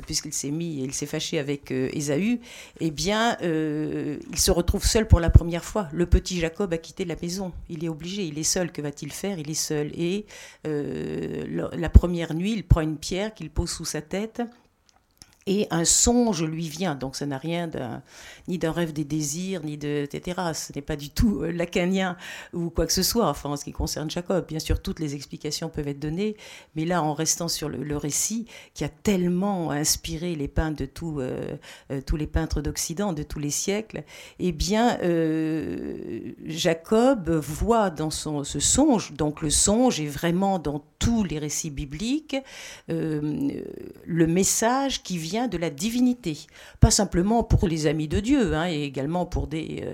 puisqu'il s'est mis, il s'est fâché avec Ésaü. Eh bien, il se retrouve seul pour la première fois. Le petit Jacob a quitté la maison. Il est obligé. Il est seul. Que va-t-il faire? Il est seul. Et la première nuit, il prend une pierre qu'il pose sous sa tête et un songe lui vient. Donc ça n'a rien ni d'un rêve des désirs, ni de etc. Ce n'est pas du tout euh, lacanien ou quoi que ce soit. Enfin, en ce qui concerne Jacob, bien sûr, toutes les explications peuvent être données, mais là, en restant sur le, récit qui a tellement inspiré les peintres de euh, euh, tous les peintres d'Occident de tous les siècles, eh bien, Jacob voit dans son, ce songe, donc le songe est vraiment dans tous les récits bibliques, le message qui vient de la divinité. Pas simplement pour les amis de Dieu, hein, et également pour des,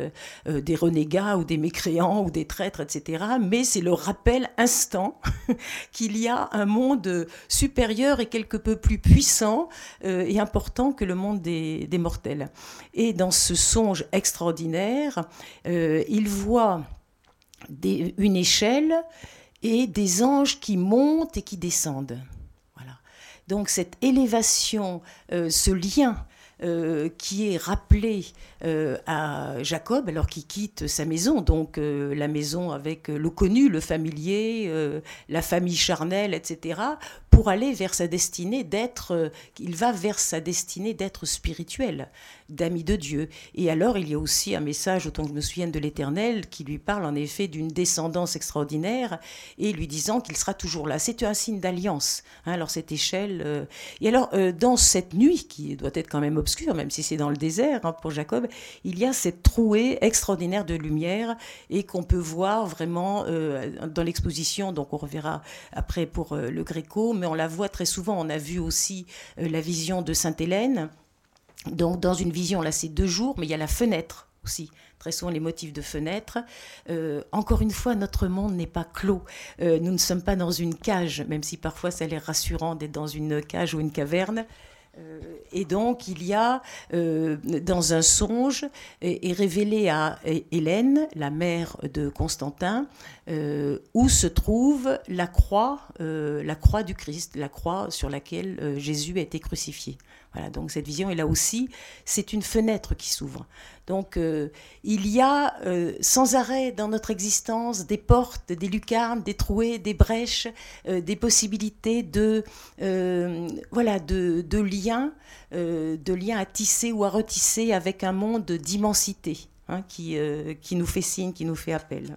euh, des renégats ou des mécréants ou des traîtres, etc. Mais c'est le rappel instant qu'il y a un monde supérieur et quelque peu plus puissant et important que le monde des, des mortels. Et dans ce songe extraordinaire, euh, il voit une échelle et des anges qui montent et qui descendent. Donc cette élévation, euh, ce lien euh, qui est rappelé à Jacob alors qu'il quitte sa maison, donc la maison avec le connu, le familier, la famille charnelle, etc., pour aller vers sa destinée d'être, euh, il va vers sa destinée d'être spirituel, d'ami de Dieu. Et alors il y a aussi un message, autant que je me souvienne de l'Éternel, qui lui parle en effet d'une descendance extraordinaire et lui disant qu'il sera toujours là. C'est un signe d'alliance. Hein, alors cette échelle. Euh, et alors euh, dans cette nuit qui doit être quand même obscure, même si c'est dans le désert hein, pour Jacob, il y a cette trouée extraordinaire de lumière et qu'on peut voir vraiment dans l'exposition. Donc on reverra après pour le Gréco on la voit très souvent. On a vu aussi euh, la vision de Sainte-Hélène. Donc dans une vision, là c'est deux jours, mais il y a la fenêtre aussi. Très souvent les motifs de fenêtre. Euh, encore une fois, notre monde n'est pas clos. Euh, nous ne sommes pas dans une cage, même si parfois ça a l'air rassurant d'être dans une cage ou une caverne. Euh, et donc, il y a, dans un songe, est, révélé à Hélène, la mère de Constantin, où se trouve la croix, la croix du Christ, la croix sur laquelle Jésus a été crucifié. Voilà, donc cette vision est là aussi, c'est une fenêtre qui s'ouvre. Donc euh, il y a euh, sans arrêt dans notre existence des portes, des lucarnes, des trouées, des brèches, euh, des possibilités de voilà de, liens, de liens à tisser ou à retisser avec un monde d'immensité hein, qui, qui nous fait signe, qui nous fait appel.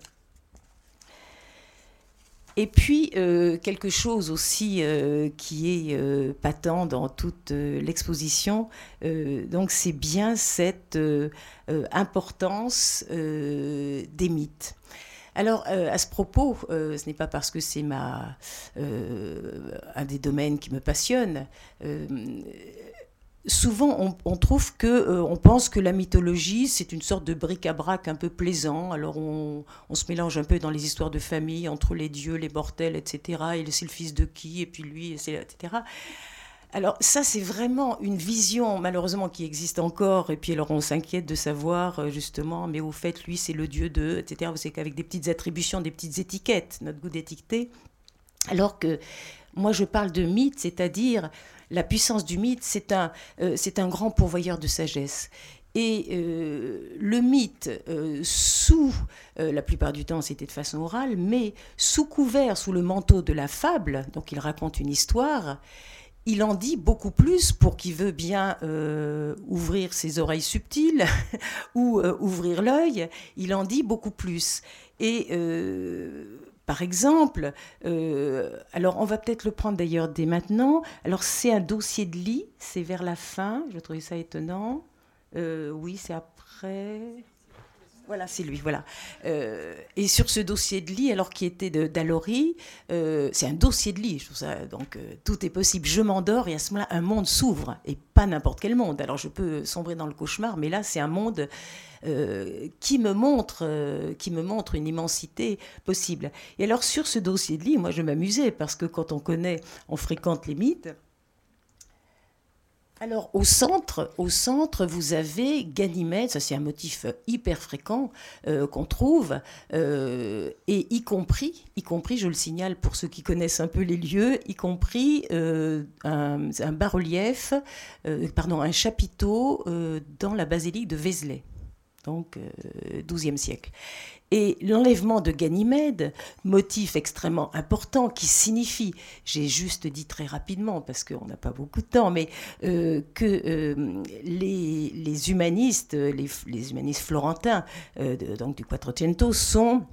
Et puis, euh, quelque chose aussi euh, qui est euh, patent dans toute l'exposition, donc c'est bien cette importance des mythes. Alors, à ce propos, ce n'est pas parce que c'est ma un des domaines qui me passionne souvent on, trouve que euh, on pense que la mythologie c'est une sorte de bric-à-brac un peu plaisant. Alors on, se mélange un peu dans les histoires de famille entre les dieux, les mortels, etc. Et c'est le fils de qui et puis lui, etc. Alors ça c'est vraiment une vision malheureusement qui existe encore. Et puis alors on s'inquiète de savoir euh, justement, mais au fait lui c'est le dieu de, etc. Vous savez qu'avec des petites attributions, des petites étiquettes, notre goût d'étiqueter. Alors que moi je parle de mythe, c'est-à-dire la puissance du mythe, c'est un, euh, un grand pourvoyeur de sagesse. Et euh, le mythe, euh, sous, la plupart du temps c'était de façon orale, mais sous couvert, sous le manteau de la fable, donc il raconte une histoire, il en dit beaucoup plus pour qui veut bien ouvrir ses oreilles subtiles ou ouvrir l'œil, il en dit beaucoup plus. Et par exemple, euh, alors on va peut-être le prendre d'ailleurs dès maintenant. Alors c'est un dossier de lit, c'est vers la fin, je trouvais ça étonnant. Euh, oui, c'est après. Voilà, c'est lui, voilà. Euh, et sur ce dossier de lit, alors qui était d'Alori, c'est un dossier de lit, je trouve ça, donc tout est possible. Je m'endors et à ce moment-là, un monde s'ouvre, et pas n'importe quel monde. Alors je peux sombrer dans le cauchemar, mais là, c'est un monde euh, qui, me montre, euh, qui me montre une immensité possible. Et alors sur ce dossier de lit, moi je m'amusais parce que quand on connaît, on fréquente les mythes. Alors au centre, au centre, vous avez Ganymède, ça c'est un motif hyper fréquent euh, qu'on trouve, et y compris, y compris, je le signale pour ceux qui connaissent un peu les lieux, y compris un, un bas-relief, pardon, un chapiteau dans la basilique de Vézelay donc XIIe euh, siècle. Et l'enlèvement de Ganymède, motif extrêmement important qui signifie, j'ai juste dit très rapidement parce qu'on n'a pas beaucoup de temps, mais euh, que euh, les, humanistes, les, humanistes florentins, donc du Quattrocento, sont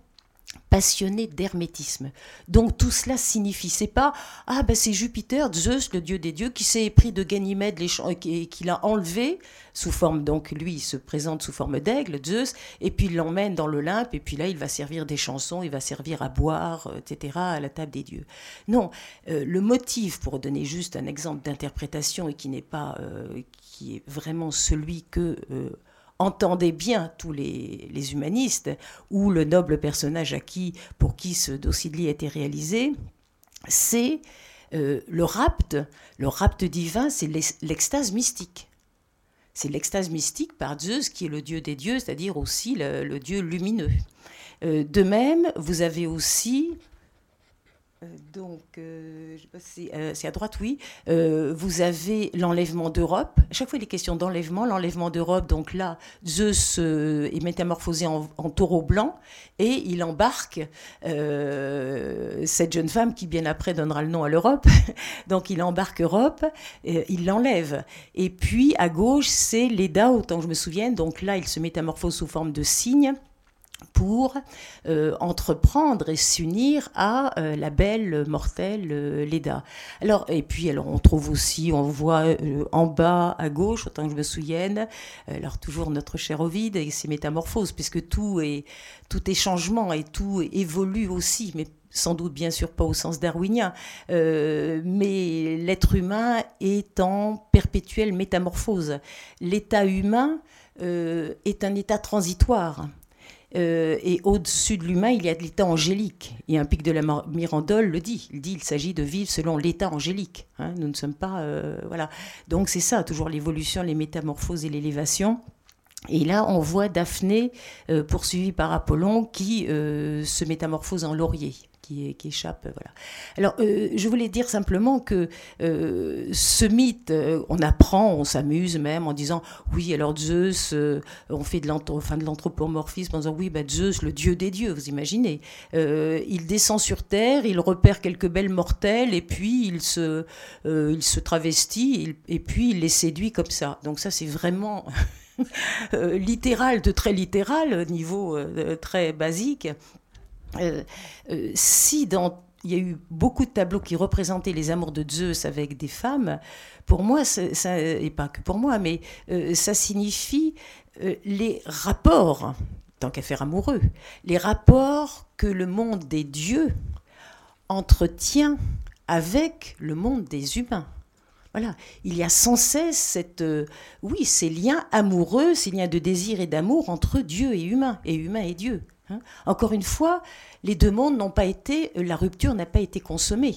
passionné d'hermétisme. Donc tout cela signifie, c'est pas ah ben c'est Jupiter, Zeus, le dieu des dieux, qui s'est pris de Ganymède et qui l'a enlevé sous forme donc lui il se présente sous forme d'aigle, Zeus, et puis il l'emmène dans l'Olympe et puis là il va servir des chansons, il va servir à boire, euh, etc. à la table des dieux. Non, euh, le motif pour donner juste un exemple d'interprétation et qui n'est pas qui est vraiment celui que entendez bien tous les, humanistes, ou le noble personnage à qui, pour qui ce lit a été réalisé, c'est euh, le rapt. Le rapt divin, c'est l'extase mystique. C'est l'extase mystique par Zeus, qui est le dieu des dieux, c'est-à-dire aussi le, dieu lumineux. Euh, de même, vous avez aussi donc, euh, euh, c'est à droite, oui. vous avez l'enlèvement d'Europe. À chaque fois, il est question d'enlèvement. L'enlèvement d'Europe, donc là, Zeus est métamorphosé en, taureau blanc et il embarque cette jeune femme qui, bien après, donnera le nom à l'Europe. donc, il embarque Europe, il l'enlève. Et puis, à gauche, c'est Leda, autant que je me souvienne. Donc là, il se métamorphose sous forme de cygne pour euh, entreprendre et s'unir à euh, la belle mortelle euh, Leda. Alors et puis alors on trouve aussi on voit en bas à gauche autant que je me souvienne alors toujours notre cher Ovide et ses métamorphoses puisque tout est tout est changement et tout évolue aussi mais sans doute bien sûr pas au sens darwinien, mais l'être humain est en perpétuelle métamorphose. L'état humain est un état transitoire. Euh, et au-dessus de l'humain, il y a de l'état angélique. Et un pic de la Mirandole le dit. Il dit il s'agit de vivre selon l'état angélique. Hein. Nous ne sommes pas. Euh, voilà. Donc c'est ça, toujours l'évolution, les métamorphoses et l'élévation. Et là, on voit Daphné, euh, poursuivie par Apollon, qui se métamorphose en laurier qui, échappe. Voilà. Alors, euh, je voulais dire simplement que euh, ce mythe, euh, on apprend, on s'amuse même en disant oui, alors Zeus, on fait de l'anthropomorphisme en disant oui, bah, Zeus, le dieu des dieux, vous imaginez. il descend sur terre, il repère quelques belles mortelles et puis il se, il se travestit et puis il les séduit comme ça. Donc, ça, c'est vraiment. littéral, de très littéral, niveau très basique. Euh, euh, si dans il y a eu beaucoup de tableaux qui représentaient les amours de Zeus avec des femmes. Pour moi, ça, et pas que pour moi, mais euh, ça signifie les rapports, tant qu'à faire amoureux, les rapports que le monde des dieux entretient avec le monde des humains. Voilà, il y a sans cesse cette, oui, ces liens amoureux, ces liens de désir et d'amour entre Dieu et humain, et humain et Dieu. Hein. Encore une fois, les deux mondes n'ont pas été, euh, la rupture n'a pas été consommée.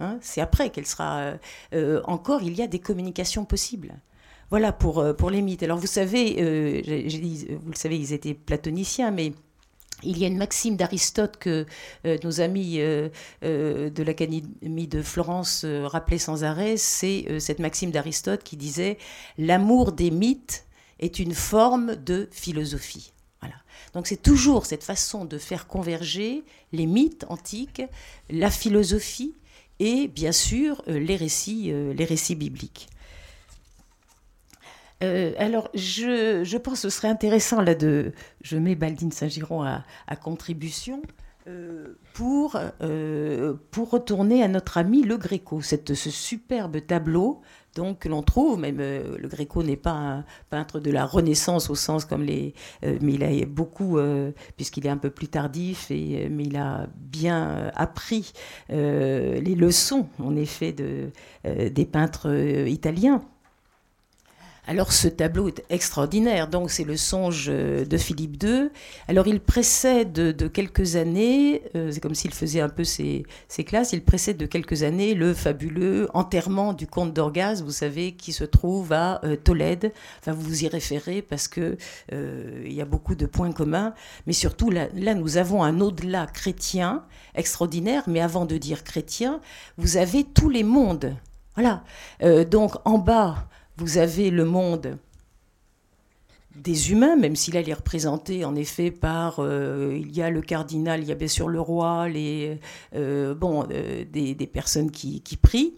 Hein. C'est après qu'elle sera. Euh, euh, encore, il y a des communications possibles. Voilà pour, pour les mythes. Alors vous savez, vous le savez, ils étaient platoniciens, mais il y a une maxime d'Aristote que nos amis de l'Académie de Florence rappelaient sans arrêt. C'est cette maxime d'Aristote qui disait L'amour des mythes est une forme de philosophie. Donc c'est toujours cette façon de faire converger les mythes antiques, la philosophie et bien sûr euh, les récits, euh, les récits bibliques. Euh, alors, je, pense que ce serait intéressant, là, de. Je mets Baldine Saint-Giron à, contribution pour, pour retourner à notre ami le Gréco, cette, ce superbe tableau donc que l'on trouve, même euh, le Gréco n'est pas un peintre de la Renaissance au sens comme les, euh, mais il a beaucoup, euh, puisqu'il est un peu plus tardif, et, mais il a bien appris les leçons, en effet, de, des peintres italiens. Alors ce tableau est extraordinaire, donc c'est le songe euh, de Philippe II. Alors il précède de quelques années, euh, c'est comme s'il faisait un peu ses, classes, il précède de quelques années le fabuleux enterrement du comte d'Orgaz, vous savez, qui se trouve à euh, Tolède. Enfin, vous vous y référez parce que il y a beaucoup de points communs, mais surtout là, là nous avons un au-delà chrétien extraordinaire, mais avant de dire chrétien, vous avez tous les mondes. Voilà. donc en bas, vous avez le monde des humains, même s'il est représenté en effet par, euh, il y a le cardinal, il y a bien sûr le roi, les, euh, bon, euh, des, personnes qui, prient.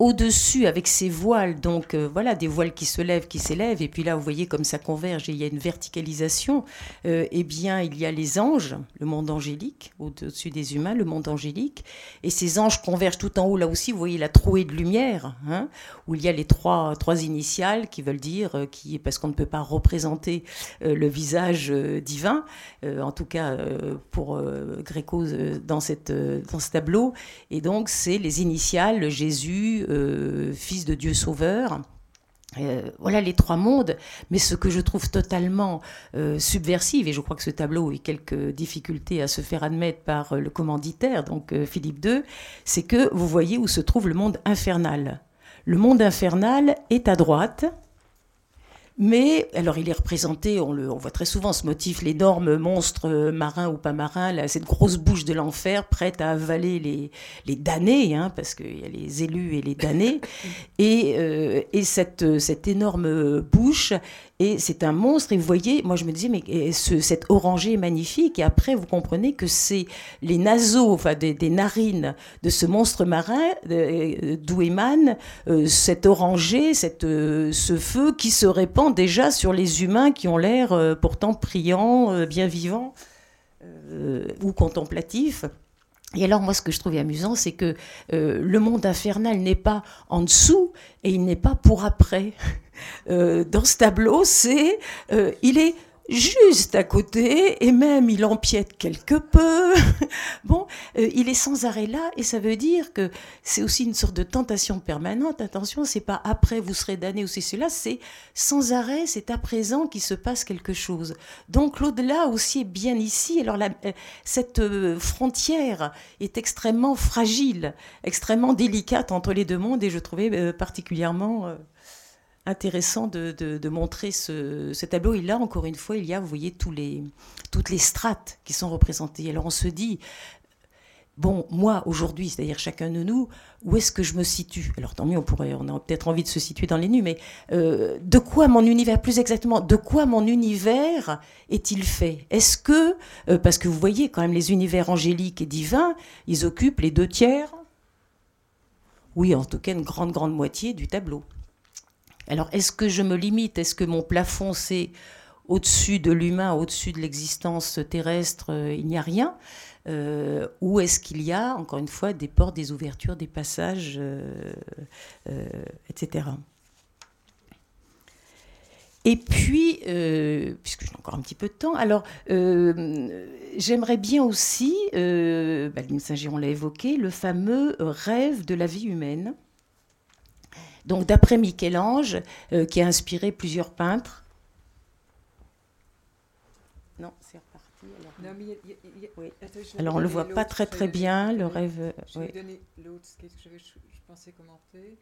Au-dessus avec ses voiles, donc euh, voilà, des voiles qui se lèvent, qui s'élèvent, et puis là, vous voyez comme ça converge et il y a une verticalisation, euh, eh bien, il y a les anges, le monde angélique, au-dessus des humains, le monde angélique, et ces anges convergent tout en haut, là aussi, vous voyez la trouée de lumière, hein, où il y a les trois, trois initiales qui veulent dire, euh, qui, parce qu'on ne peut pas représenter le visage divin, en tout cas pour Gréco dans, cette, dans ce tableau, et donc c'est les initiales, Jésus, euh, fils de Dieu sauveur. Euh, voilà les trois mondes, mais ce que je trouve totalement euh, subversif, et je crois que ce tableau a quelques difficultés à se faire admettre par le commanditaire, donc Philippe II, c'est que vous voyez où se trouve le monde infernal. Le monde infernal est à droite, mais, alors il est représenté, on, le, on voit très souvent ce motif, l'énorme monstre marin ou pas marin, là, cette grosse bouche de l'enfer prête à avaler les, les damnés, hein, parce qu'il y a les élus et les damnés. Et, euh, et cette, cette énorme bouche et c'est un monstre. Et vous voyez, moi je me disais, mais ce, cet oranger est magnifique. Et après, vous comprenez que c'est les naseaux, enfin des, narines de ce monstre marin, euh, d'où émane euh, cet oranger, cette, euh, ce feu qui se répand déjà sur les humains qui ont l'air pourtant priants, bien vivants ou contemplatifs. Et alors moi, ce que je trouvais amusant, c'est que le monde infernal n'est pas en dessous et il n'est pas pour après. Euh, dans ce tableau, c'est euh, il est juste à côté et même il empiète quelque peu. bon, euh, il est sans arrêt là et ça veut dire que c'est aussi une sorte de tentation permanente. Attention, c'est pas après vous serez damné ou c'est cela, c'est sans arrêt, c'est à présent qu'il se passe quelque chose. Donc l'au-delà aussi est bien ici. Alors la, cette frontière est extrêmement fragile, extrêmement délicate entre les deux mondes et je trouvais particulièrement intéressant de, montrer ce, tableau. Et là, encore une fois, il y a, vous voyez, toutes les strates qui sont représentées. Alors on se dit, bon, moi, aujourd'hui, c'est-à-dire chacun de nous, où est-ce que je me situe? Alors tant mieux, on pourrait, on a peut-être envie de se situer dans les nus, mais euh, de quoi mon univers, plus exactement, de quoi mon univers est-il fait? Est-ce que, euh, parce que vous voyez quand même les univers angéliques et divins, ils occupent les deux tiers? Oui, en tout cas une grande, grande moitié du tableau. Alors, est-ce que je me limite? Est-ce que mon plafond, c'est au-dessus de l'humain, au-dessus de l'existence terrestre, euh, il n'y a rien? Euh, Ou est-ce qu'il y a, encore une fois, des portes, des ouvertures, des passages, euh, etc. Et puis, puisque j'ai encore un petit peu de temps, alors j'aimerais bien aussi, bah, Saint-Giron l'a évoqué, le fameux rêve de la vie humaine. Donc d'après Michel-Ange, euh, qui a inspiré plusieurs peintres. Non, c'est reparti. Alors, on ne le voit pas très très bien, le rêve. Je vais donner l'autre, ce que je pensais commenter.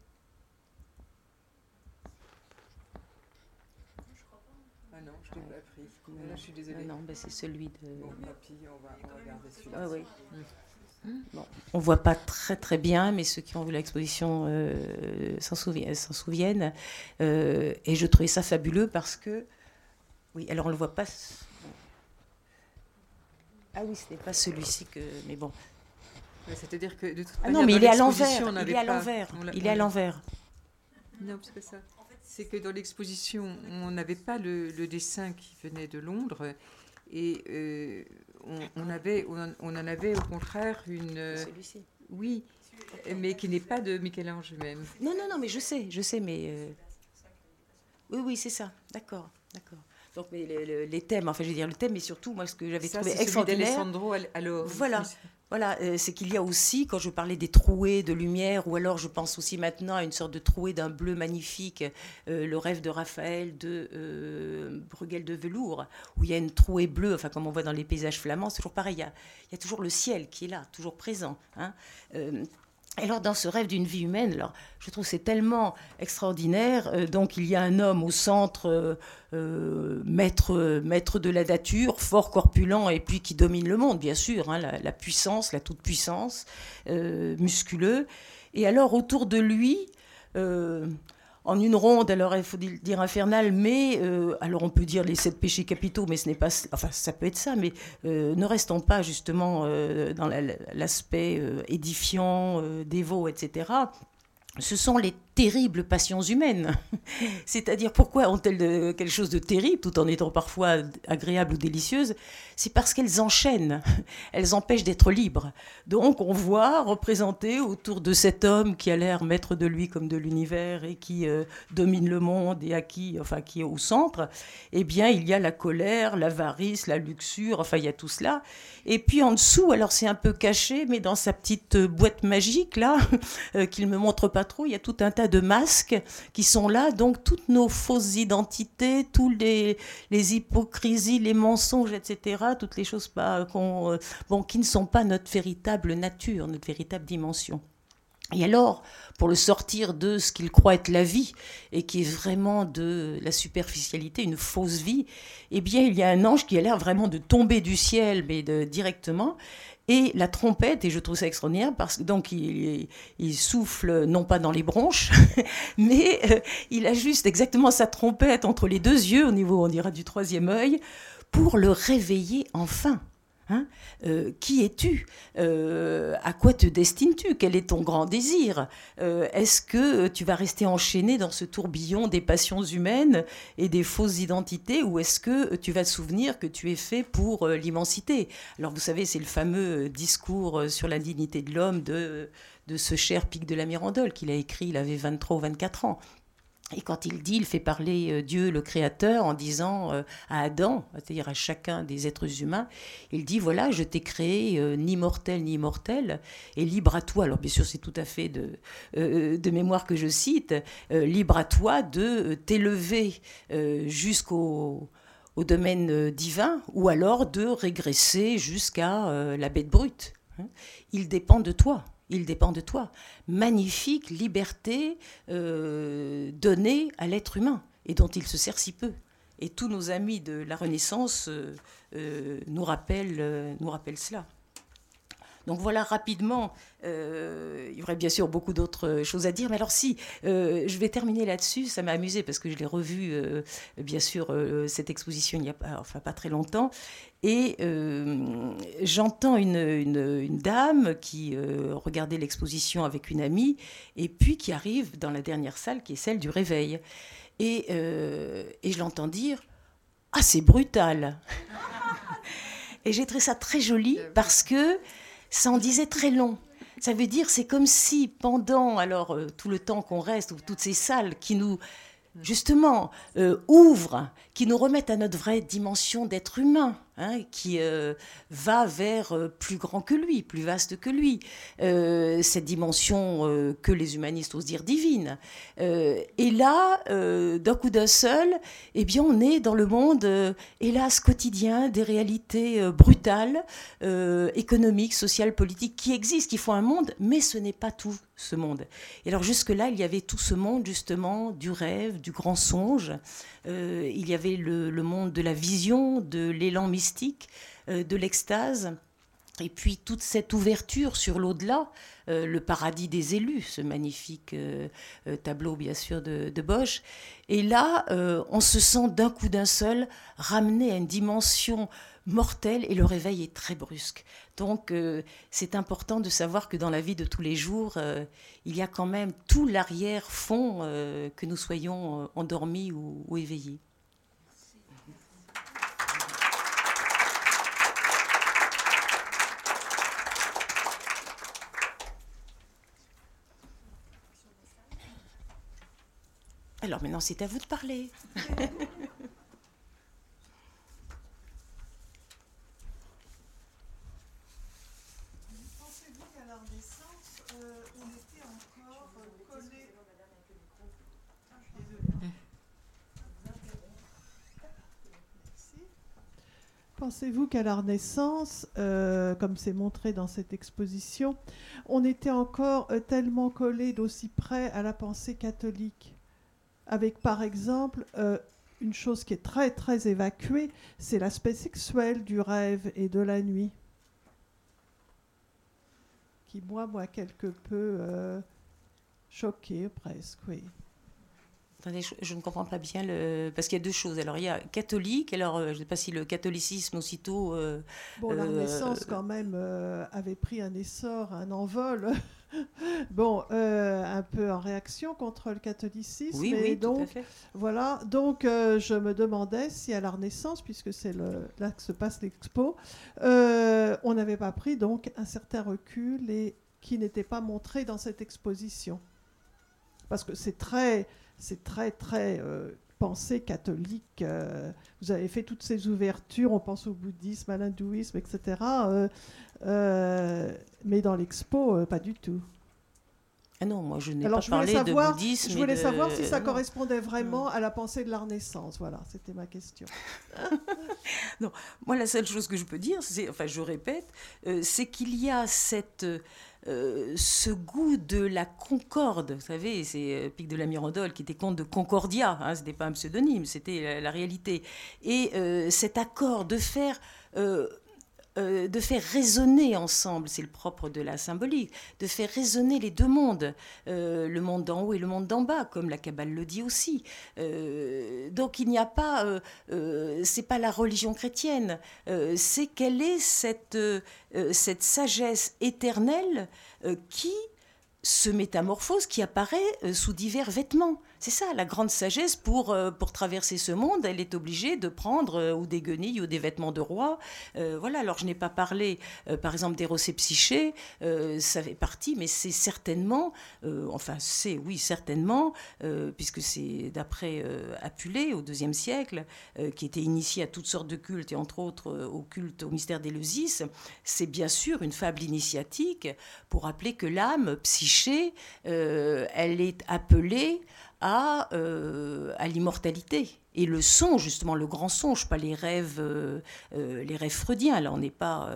Ah non, je l'ai pas pris. Là, je suis désolée. Non, non ben, c'est celui de. Bon, on va, on va regarder celui-là. Ah, oui. Mm. Bon, on voit pas très très bien, mais ceux qui ont vu l'exposition euh, s'en souviennent. Euh, et je trouvais ça fabuleux parce que, oui, alors on le voit pas. Ah oui, ce n'est pas celui-ci que, mais bon. C'est-à-dire que de toute ah non, mais il est à l'envers. Il est à l'envers. Il est à l'envers. Non, c'est pas ça. C'est que dans l'exposition, on n'avait pas le, dessin qui venait de Londres et euh, on, avait, on, en avait au contraire une. Euh, Celui-ci. Oui, mais qui n'est pas de Michel-Ange même. Non, non, non, mais je sais, je sais, mais. Euh, oui, oui, c'est ça. D'accord, d'accord. Donc, mais les, thèmes, enfin, je veux dire, le thème, mais surtout, moi, ce que j'avais trouvé extraordinaire. alors. Voilà. Voilà, euh, c'est qu'il y a aussi, quand je parlais des trouées de lumière, ou alors je pense aussi maintenant à une sorte de trouée d'un bleu magnifique, euh, le rêve de Raphaël de euh, Bruegel de velours, où il y a une trouée bleue, enfin comme on voit dans les paysages flamands, c'est toujours pareil, il y, a, toujours le ciel qui est là, toujours présent. Hein. Alors dans ce rêve d'une vie humaine, je trouve c'est tellement extraordinaire. Euh, donc il y a un homme au centre, euh, euh, maître, maître de la nature, fort corpulent et puis qui domine le monde, bien sûr, hein, la, puissance, la toute-puissance, musculeux. Et alors autour de lui, en une ronde, alors il faut dire infernale, mais euh, alors on peut dire les sept péchés capitaux, mais ce n'est pas, enfin ça peut être ça, mais euh, ne restons pas justement euh, dans l'aspect édifiant, dévot, etc. ce sont les terribles passions humaines. C'est-à-dire pourquoi ont-elles quelque chose de terrible tout en étant parfois agréables ou délicieuses? C'est parce qu'elles enchaînent, elles empêchent d'être libres. Donc on voit représenter autour de cet homme qui a l'air maître de lui comme de l'univers et qui euh, domine le monde et à qui, enfin qui est au centre, eh bien il y a la colère, l'avarice, la luxure, enfin il y a tout cela. Et puis en dessous, alors c'est un peu caché, mais dans sa petite boîte magique là, euh, qu'il me montre pas trop, il y a tout un tas de masques qui sont là, donc toutes nos fausses identités, tous les, les hypocrisies, les mensonges, etc., toutes les choses pas, euh, bon, qui ne sont pas notre véritable nature, notre véritable dimension. Et alors, pour le sortir de ce qu'il croit être la vie, et qui est vraiment de la superficialité, une fausse vie, eh bien, il y a un ange qui a l'air vraiment de tomber du ciel, mais de, directement, et la trompette, et je trouve ça extraordinaire, parce que donc il, souffle non pas dans les bronches, mais euh, il ajuste exactement sa trompette entre les deux yeux, au niveau, on dira, du troisième œil, pour le réveiller enfin. Hein euh, qui es-tu euh, À quoi te destines-tu Quel est ton grand désir euh, Est-ce que tu vas rester enchaîné dans ce tourbillon des passions humaines et des fausses identités ou est-ce que tu vas te souvenir que tu es fait pour l'immensité? Alors vous savez, c'est le fameux discours sur la dignité de l'homme de, de ce cher Pic de la Mirandole qu'il a écrit, il avait 23 ou 24 ans. Et quand il dit, il fait parler euh, Dieu le Créateur en disant euh, à Adam, c'est-à-dire à chacun des êtres humains, il dit, voilà, je t'ai créé euh, ni mortel ni immortel, et libre à toi, alors bien sûr c'est tout à fait de, mémoire que je cite, libre à toi de t'élever jusqu'au au domaine divin, ou alors de régresser jusqu'à la bête brute. Hein. Il dépend de toi il dépend de toi. Magnifique liberté euh, donnée à l'être humain et dont il se sert si peu. Et tous nos amis de la Renaissance euh, euh, nous, rappellent, nous rappellent cela. Donc voilà rapidement, euh, il y aurait bien sûr beaucoup d'autres choses à dire, mais alors si, euh, je vais terminer là-dessus, ça m'a amusé parce que je l'ai revu, euh, bien sûr, cette exposition il n'y a pas, enfin, pas très longtemps, et j'entends une, une, dame qui regardait l'exposition avec une amie, et puis qui arrive dans la dernière salle, qui est celle du réveil. Et, et je l'entends dire, ah c'est brutal. et j'ai trouvé ça très joli parce que ça en disait très long. Ça veut dire, c'est comme si pendant alors euh, tout le temps qu'on reste, ou toutes ces salles qui nous justement euh, ouvrent, qui nous remettent à notre vraie dimension d'être humain, Hein, qui euh, va vers euh, plus grand que lui, plus vaste que lui, euh, cette dimension que les humanistes osent dire divine. et là, d'un coup d'un seul, eh bien, on est dans le monde, hélas, quotidien, des réalités brutales, économiques, sociales, politiques, qui existent, qui font un monde, mais ce n'est pas tout ce monde. Et alors jusque-là, il y avait tout ce monde, justement, du rêve, du grand songe. il y avait le, le monde de la vision, de l'élan mystique euh, de l'extase. Et puis toute cette ouverture sur l'au-delà, euh, le paradis des élus, ce magnifique euh, tableau bien sûr de, de Bosch. Et là, on se sent d'un coup d'un seul ramené à une dimension mortelle et le réveil est très brusque. Donc c'est important de savoir que dans la vie de tous les jours, il y a quand même tout l'arrière-fond que nous soyons endormis ou éveillés. Alors maintenant, c'est à vous de parler. Pensez-vous qu'à la Renaissance, euh, comme c'est montré dans cette exposition, on était encore euh, tellement collé d'aussi près à la pensée catholique? Avec par exemple euh, une chose qui est très très évacuée, c'est l'aspect sexuel du rêve et de la nuit, qui moi m'a quelque peu euh, choqué presque, oui. Attendez, je, ne comprends pas bien le. Parce qu'il y a deux choses. Alors, il y a catholique, alors euh, je ne sais pas si le catholicisme aussitôt. bon, la Renaissance, quand même, avait pris un essor, un envol. bon, euh, un peu en réaction contre le catholicisme. Oui, et oui, donc, tout à fait. Voilà, donc euh, je me demandais si à la Renaissance, puisque c'est là que se passe l'expo, euh, on n'avait pas pris donc un certain recul et qui n'était pas montré dans cette exposition. Parce que c'est très, c'est très, très pensée catholique. euh, vous avez fait toutes ces ouvertures, on pense au bouddhisme, à l'hindouisme, etc. euh, mais dans l'expo, euh, pas du tout. Ah non, moi je n'ai pas je parlé savoir- de bouddhisme. Je voulais de- savoir si ça non. correspondait vraiment à la pensée de la Renaissance. Voilà, c'était ma question. Moi, la seule chose que je peux dire, c'est, enfin, je répète, euh, c'est qu'il y a cette, euh, ce goût de la concorde. Vous savez, c'est euh, Pic de la Mirandole qui était comte de Concordia. Hein, ce n'était pas un pseudonyme, c'était la, la réalité. Et euh, cet accord de faire. Euh, de faire résonner ensemble, c'est le propre de la symbolique, de faire résonner les deux mondes, euh, le monde d'en haut et le monde d'en bas, comme la Kabbale le dit aussi. Euh, donc il n'y a pas, c'est pas la religion chrétienne, c'est quelle est cette, cette sagesse éternelle qui se métamorphose, qui apparaît sous divers vêtements. C'est ça, la grande sagesse pour, euh, pour traverser ce monde, elle est obligée de prendre euh, ou des guenilles ou des vêtements de roi. Euh, voilà, alors je n'ai pas parlé, par exemple, d'Héros et Psyché, ça fait partie, mais c'est certainement, enfin c'est, oui, certainement, puisque c'est d'après Apulée, au IIe siècle, qui était initié à toutes sortes de cultes, et entre autres au culte, au mystère d'Éleusis, c'est bien sûr une fable initiatique pour rappeler que l'âme, psyché, elle est appelée à, euh, à l'immortalité. Et le songe, justement, le grand songe, pas les rêves, euh, euh, les rêves freudiens. Là, on n'est pas.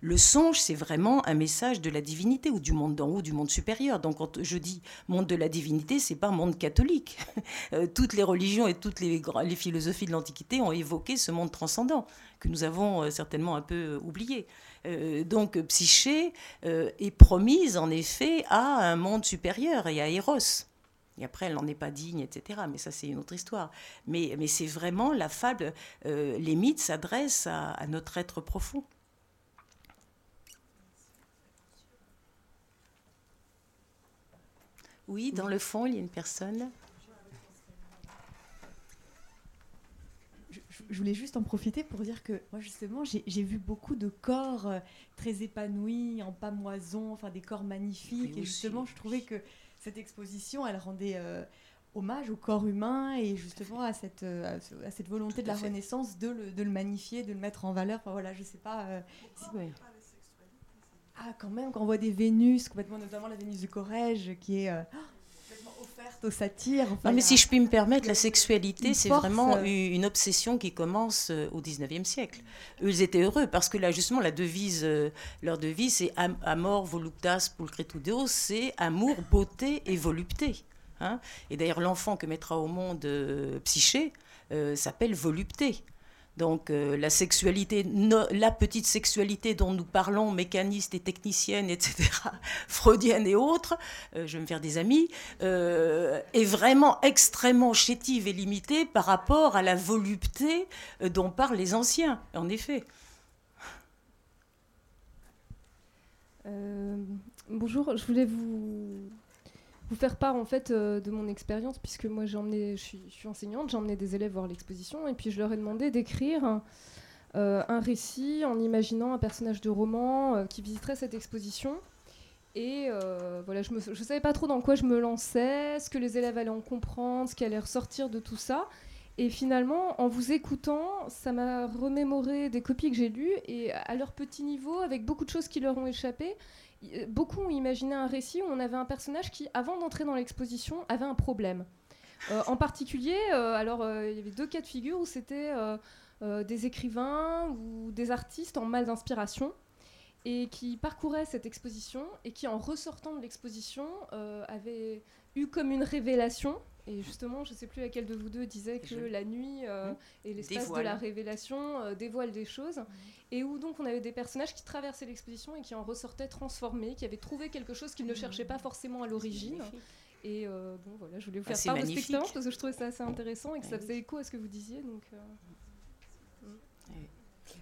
le songe, c'est vraiment un message de la divinité ou du monde d'en haut, du monde supérieur. Donc, quand je dis monde de la divinité, c'est pas monde catholique. Toutes les religions et toutes les, les philosophies de l'Antiquité ont évoqué ce monde transcendant que nous avons certainement un peu oublié. Donc, Psyché est promise en effet à un monde supérieur et à Eros. Et après, elle n'en est pas digne, etc. Mais ça, c'est une autre histoire. Mais, mais c'est vraiment la fable. euh, les mythes s'adressent à, à notre être profond. Oui, dans le fond, il y a une personne. Je, voulais juste en profiter pour dire que moi justement j'ai vu beaucoup de corps euh, très épanouis, en pamoison, enfin des corps magnifiques. Oui, et aussi, justement je trouvais que cette exposition elle rendait euh, hommage au corps humain et justement à cette, euh, à ce- à cette volonté Tout de la fait. Renaissance de le, de le magnifier, de le mettre en valeur. Enfin voilà, je sais pas. euh, si-. Ah quand même, quand on voit des Vénus, complètement notamment la Vénus du Corrège qui est euh, aux enfin, Non, mais si je puis me permettre, la sexualité, c'est vraiment euh, une obsession qui commence euh, au 19e siècle. Eux, ils étaient heureux parce que là, justement, la devise, euh, leur devise, c'est am- Amor voluptas pulchritud Deus, c'est amour, beauté et volupté. hein. et d'ailleurs, l'enfant que mettra au monde euh, Psyché euh, s'appelle volupté. Donc euh, la sexualité, la petite sexualité dont nous parlons, mécaniste et technicienne, etc., freudienne et autres, euh, je vais me faire des amis, euh, est vraiment extrêmement chétive et limitée par rapport à la volupté dont parlent les anciens, en effet. Bonjour, je voulais vous, vous faire part en fait euh, de mon expérience puisque moi j'ai emmené, je suis, enseignante, j'ai emmené des élèves voir l'exposition et puis je leur ai demandé d'écrire un, euh, un récit en imaginant un personnage de roman euh, qui visiterait cette exposition. Et voilà, je ne savais pas trop dans quoi je me lançais, ce que les élèves allaient en comprendre, ce qui allait ressortir de tout ça. Et finalement, en vous écoutant, ça m'a remémoré des copies que j'ai lues et à leur petit niveau, avec beaucoup de choses qui leur ont échappé, beaucoup ont imaginé un récit où on avait un personnage qui, avant d'entrer dans l'exposition, avait un problème. Euh, en particulier, euh, alors euh, il y avait deux cas de figure où c'était euh, euh, des écrivains ou des artistes en mal d'inspiration et qui parcouraient cette exposition et qui, en ressortant de l'exposition, euh, avaient eu comme une révélation. Et justement, je ne sais plus laquelle de vous deux disait que Je- la nuit euh, Mmh. et l'espace de la révélation euh, dévoilent des choses. Et où donc on avait des personnages qui traversaient l'exposition et qui en ressortaient transformés, qui avaient trouvé quelque chose qu'ils ne cherchaient pas forcément à l'origine. Et euh, bon, voilà, je voulais vous Ah, faire part de cette magnifique. expérience parce que je trouvais ça assez intéressant et que ça faisait écho à ce que vous disiez. Donc, euh,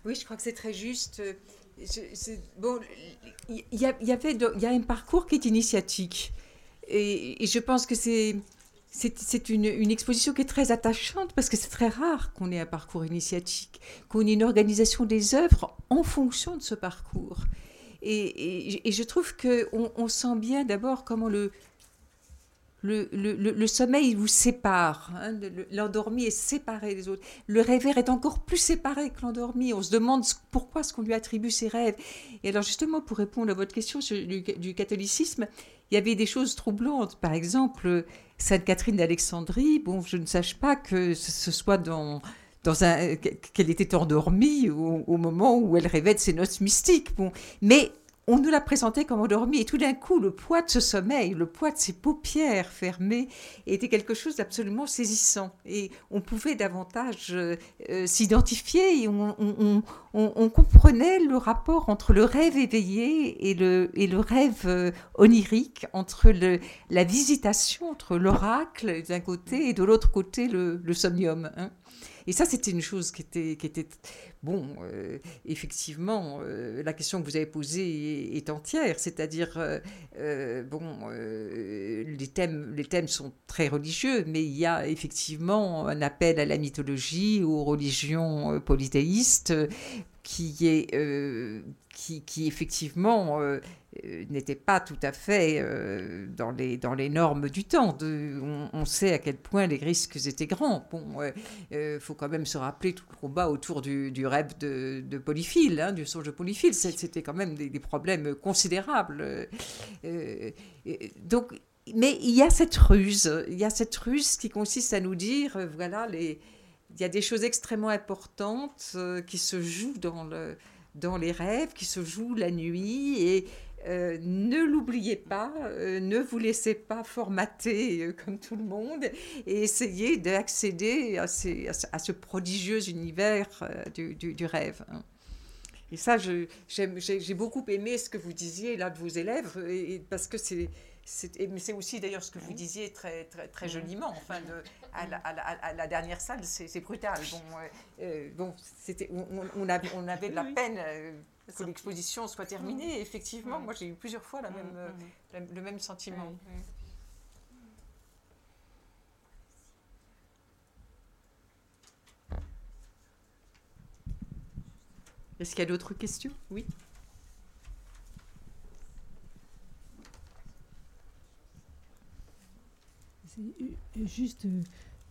Oui, je crois que c'est très juste. Bon, il y, y, avait, il y a un parcours qui est initiatique. Et, et je pense que c'est c'est une, exposition qui est très attachante parce que c'est très rare qu'on ait un parcours initiatique, qu'on ait une organisation des œuvres en fonction de ce parcours. Et, je trouve qu'on on sent bien d'abord comment le, le, sommeil vous sépare. Hein, l'endormi est séparé des autres. Le rêveur est encore plus séparé que l'endormi. On se demande pourquoi est-ce qu'on lui attribue ses rêves. Et alors justement, pour répondre à votre question sur, du catholicisme, il y avait des choses troublantes. Par exemple, Sainte Catherine d'Alexandrie, bon, je ne sache pas que ce soit dans, dans un qu'elle était endormie au, au, moment où elle rêvait de ses noces mystiques. Bon, mais on nous l'a présenté comme endormi et tout d'un coup le poids de ce sommeil, le poids de ses paupières fermées était quelque chose d'absolument saisissant et on pouvait davantage euh, euh, s'identifier et on, comprenait le rapport entre le rêve éveillé et le, et le rêve euh, onirique, entre la visitation, entre l'oracle d'un côté et de l'autre côté le, le somnium. Hein. Et ça, c'était une chose qui était, qui était bon, euh, effectivement, euh, la question que vous avez posée est, entière, c'est-à-dire, euh, bon, les, thèmes, les thèmes sont très religieux, mais il y a effectivement un appel à la mythologie, aux religions polythéistes, qui est, qui, qui, effectivement euh, n'était pas tout à fait euh, dans, les, dans les normes du temps. On, sait à quel point les risques étaient grands. Bon, euh, faut quand même se rappeler tout le combat autour du, du rêve de, de Polyphile, hein, du songe de Polyphile. C'était quand même des, des problèmes considérables. donc, mais il y a cette ruse, il y a cette ruse qui consiste à nous dire, voilà, les, il y a des choses extrêmement importantes qui se jouent dans le dans les rêves, qui se jouent la nuit, et, euh, ne l'oubliez pas, euh, ne vous laissez pas formater euh, comme tout le monde et essayez d'accéder à, ce prodigieux univers du, du, rêve. Hein. Et ça, j'ai beaucoup aimé ce que vous disiez là de vos élèves, parce que c'est mais c'est aussi d'ailleurs ce que vous disiez très, très, très joliment. Enfin, de, à, la, à, la, dernière salle, c'est brutal. Bon, bon c'était, on, on, avait, on, avait, de la peine que l'exposition soit terminée. effectivement, moi j'ai eu plusieurs fois la même, euh, le même sentiment. Est-ce qu'il y a d'autres questions? Oui. Juste, euh,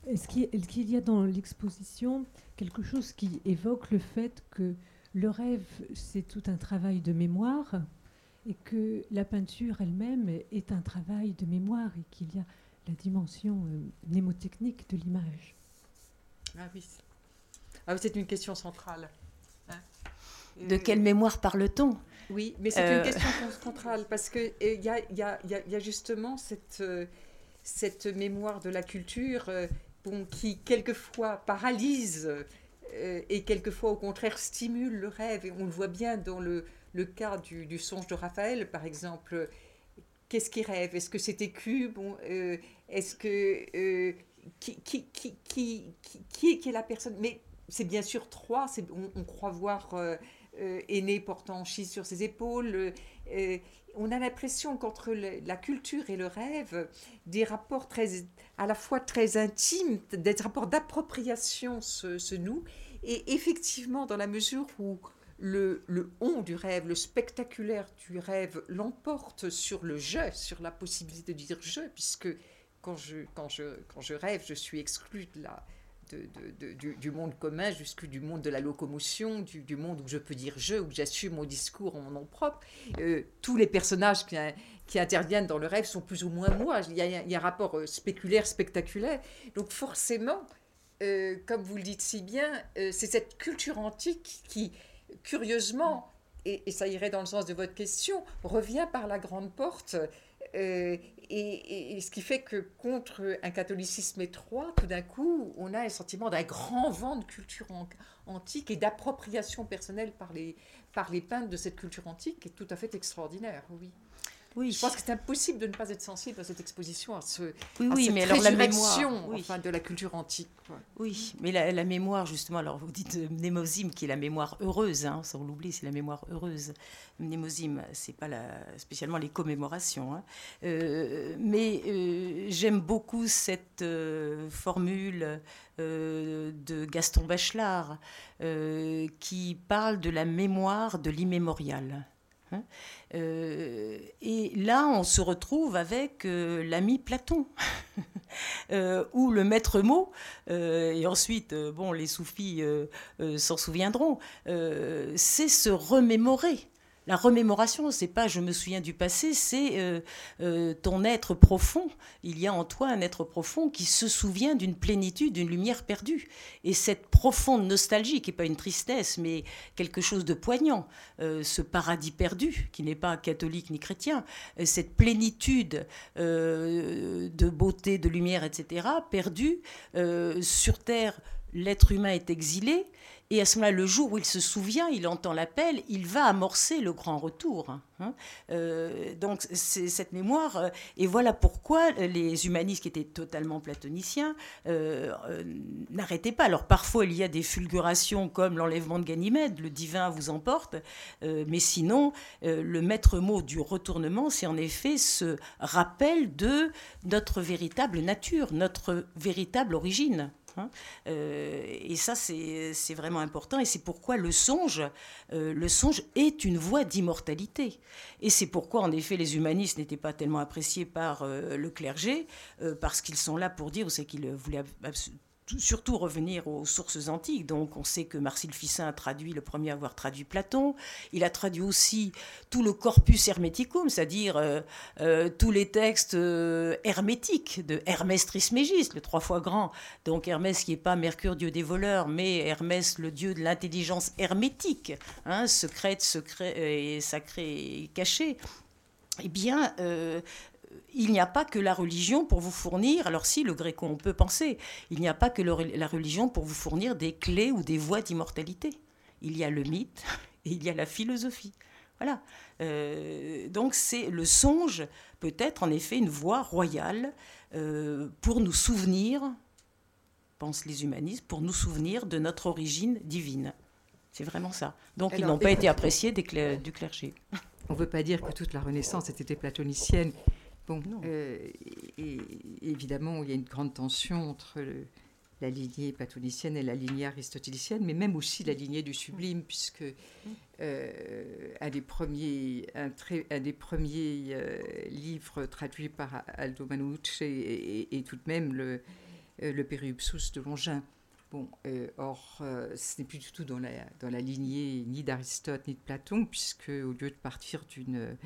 est-ce qu'il y a dans l'exposition quelque chose qui évoque le fait que le rêve, c'est tout un travail de mémoire et que la peinture elle-même est un travail de mémoire et qu'il y a la dimension euh, mnémotechnique de l'image? Ah oui. Ah, c'est une question centrale. Hein. de quelle mémoire parle-t-on? Oui, mais c'est une euh. question centrale parce qu'il y a, y, a, y a, justement cette, euh, cette mémoire de la culture bon, qui quelquefois paralyse euh, et quelquefois au contraire stimule le rêve. Et on le voit bien dans le, le cas du, du, songe de Raphaël, par exemple. Qu'est-ce qu'il rêve? Est-ce que c'est écu bon, euh, Est-ce que... Euh, qui, qui, qui, qui, qui, est, la personne? Mais c'est bien sûr trois. On, on, croit voir aîné portant Chi sur ses épaules. on a l'impression qu'entre la culture et le rêve, des rapports très, à la fois très intimes, des rapports d'appropriation se, se nouent. Et effectivement, dans la mesure où le, le, on du rêve, le spectaculaire du rêve l'emporte sur le je, sur la possibilité de dire je, puisque quand je, quand je, quand je rêve, je suis exclu de la, du, monde commun jusque du monde de la locomotion, du, monde où je peux dire je, où j'assume mon discours en mon nom propre. Euh, tous les personnages qui, qui, interviennent dans le rêve sont plus ou moins moi. Il y a, un rapport euh, spéculaire, spectaculaire. Donc forcément, euh, comme vous le dites si bien, c'est cette culture antique qui, curieusement, et, ça irait dans le sens de votre question, revient par la grande porte. Euh, et, ce qui fait que contre un catholicisme étroit, tout d'un coup, on a un sentiment d'un grand vent de culture antique et d'appropriation personnelle par les, par les peintres de cette culture antique qui est tout à fait extraordinaire, oui. Oui. Je pense que c'est impossible de ne pas être sensible à cette exposition, à, ce, oui, oui, cette mais alors la mémoire, enfin, de la culture antique. Oui, mais la, mémoire, justement, alors vous dites euh, mnémosime, qui est la mémoire heureuse, hein, sans l'oublier, c'est la mémoire heureuse. Mnémosime, c'est pas la, spécialement les commémorations. Hein. Euh, mais euh, j'aime beaucoup cette formule de Gaston Bachelard qui parle de la mémoire de l'immémorial. Hein. Euh, et là, on se retrouve avec euh, l'ami Platon, euh, ou le maître mot, et ensuite, bon, les soufis s'en souviendront, c'est se remémorer la remémoration, c'est pas je me souviens du passé, c'est euh, euh, ton être profond. Il y a en toi un être profond qui se souvient d'une plénitude, d'une lumière perdue. Et cette profonde nostalgie, qui n'est pas une tristesse, mais quelque chose de poignant, euh, ce paradis perdu, qui n'est pas catholique ni chrétien, cette plénitude de beauté, de lumière, etc., perdue sur Terre, l'être humain est exilé et à ce moment-là, le jour où il se souvient, il entend l'appel, il va amorcer le grand retour. Hein. Euh, donc c'est cette mémoire, euh, et voilà pourquoi les humanistes qui étaient totalement platoniciens euh, n'arrêtaient pas. Alors parfois il y a des fulgurations comme l'enlèvement de Ganymède, le divin vous emporte, mais sinon le maître mot du retournement, c'est en effet ce rappel de notre véritable nature, notre véritable origine. Hein. Euh, et ça, c'est vraiment important. Et c'est pourquoi le songe, euh, le songe est une voie d'immortalité. Et c'est pourquoi, en effet, les humanistes n'étaient pas tellement appréciés par euh, le clergé, parce qu'ils sont là pour dire, c'est qu'ils voulaient surtout revenir aux sources antiques. Donc on sait que Marcille Ficin a traduit, le premier à avoir traduit Platon. Il a traduit aussi tout le corpus hermeticum, c'est-à-dire euh, euh, tous les textes euh, hermétiques de Hermès Trismégiste, le trois fois grand. Donc Hermès qui n'est pas Mercure, dieu des voleurs, mais Hermès, le dieu de l'intelligence hermétique, hein, secrète, secret et sacré caché. Eh bien, il n'y a pas que la religion pour vous fournir, alors si le gréco on peut penser, il n'y a pas que la religion pour vous fournir des clés ou des voies d'immortalité. Il y a le mythe et il y a la philosophie. Voilà. Euh, donc c'est le songe peut être en effet une voie royale euh, pour nous souvenir, pensent les humanistes, pour nous souvenir de notre origine divine. C'est vraiment ça. Donc ils n'ont pas été appréciés du clergé. On ne veut pas dire que toute la Renaissance était platonicienne. Bon, euh, et, évidemment, il y a une grande tension entre la lignée platonicienne et la lignée aristotélicienne, mais même aussi la lignée du sublime, puisque euh, un des premiers, un, des premiers euh, livres traduits par Aldo Manucci et, tout de même le, le Periupsus de Longin. Bon, or, ce n'est plus du tout dans la, dans la lignée ni d'Aristote ni de Platon, puisque au lieu de partir d'une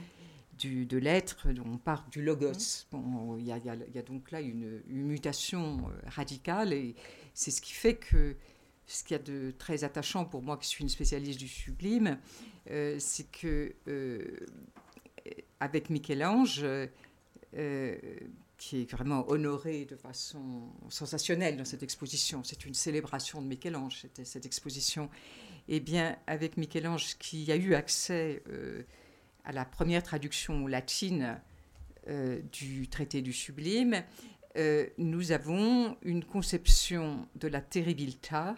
du, de l'être, on part du logos. Bon, il y, a, donc là une, mutation euh, radicale et c'est ce qui fait que ce qu'il y a de très attachant pour moi qui suis une spécialiste du sublime, euh, c'est que euh, avec Michel-Ange, qui est vraiment honoré de façon sensationnelle dans cette exposition, c'est une célébration de Michel-Ange, cette, cette exposition, et eh bien avec Michel-Ange qui a eu accès à la première traduction latine euh, du traité du sublime, euh, nous avons une conception de la terribilità,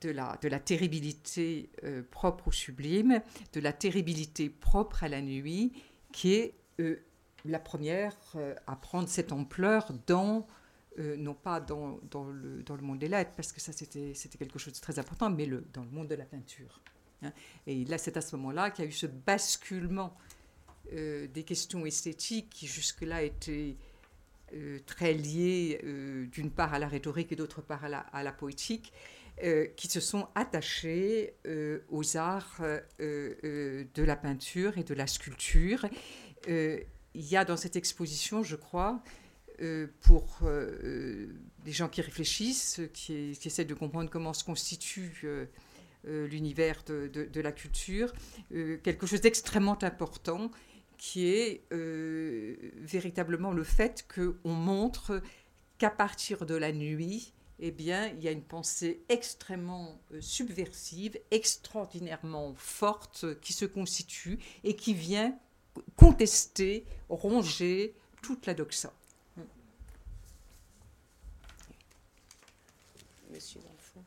de la, terribilité euh, propre au sublime, de la terribilité propre à la nuit, qui est la première à prendre cette ampleur dans, non pas dans, dans, le, dans, le, monde des lettres, parce que ça c'était quelque chose de très important, mais le, dans le monde de la peinture. Hein. Et là, c'est à ce moment-là qu'il y a eu ce basculement euh, des questions esthétiques qui jusque-là étaient euh, très liées euh, d'une part à la rhétorique et d'autre part à la, poétique, qui se sont attachées aux arts de la peinture et de la sculpture. il y a dans cette exposition, je crois, pour des gens qui réfléchissent, qui, qui, essaient de comprendre comment se constitue l'univers de, la culture, euh, quelque chose d'extrêmement important qui est euh, véritablement le fait qu'on montre qu'à partir de la nuit, eh bien, il y a une pensée extrêmement subversive, extraordinairement forte qui se constitue et qui vient contester, ronger toute la doxa. Monsieur, dans le fond.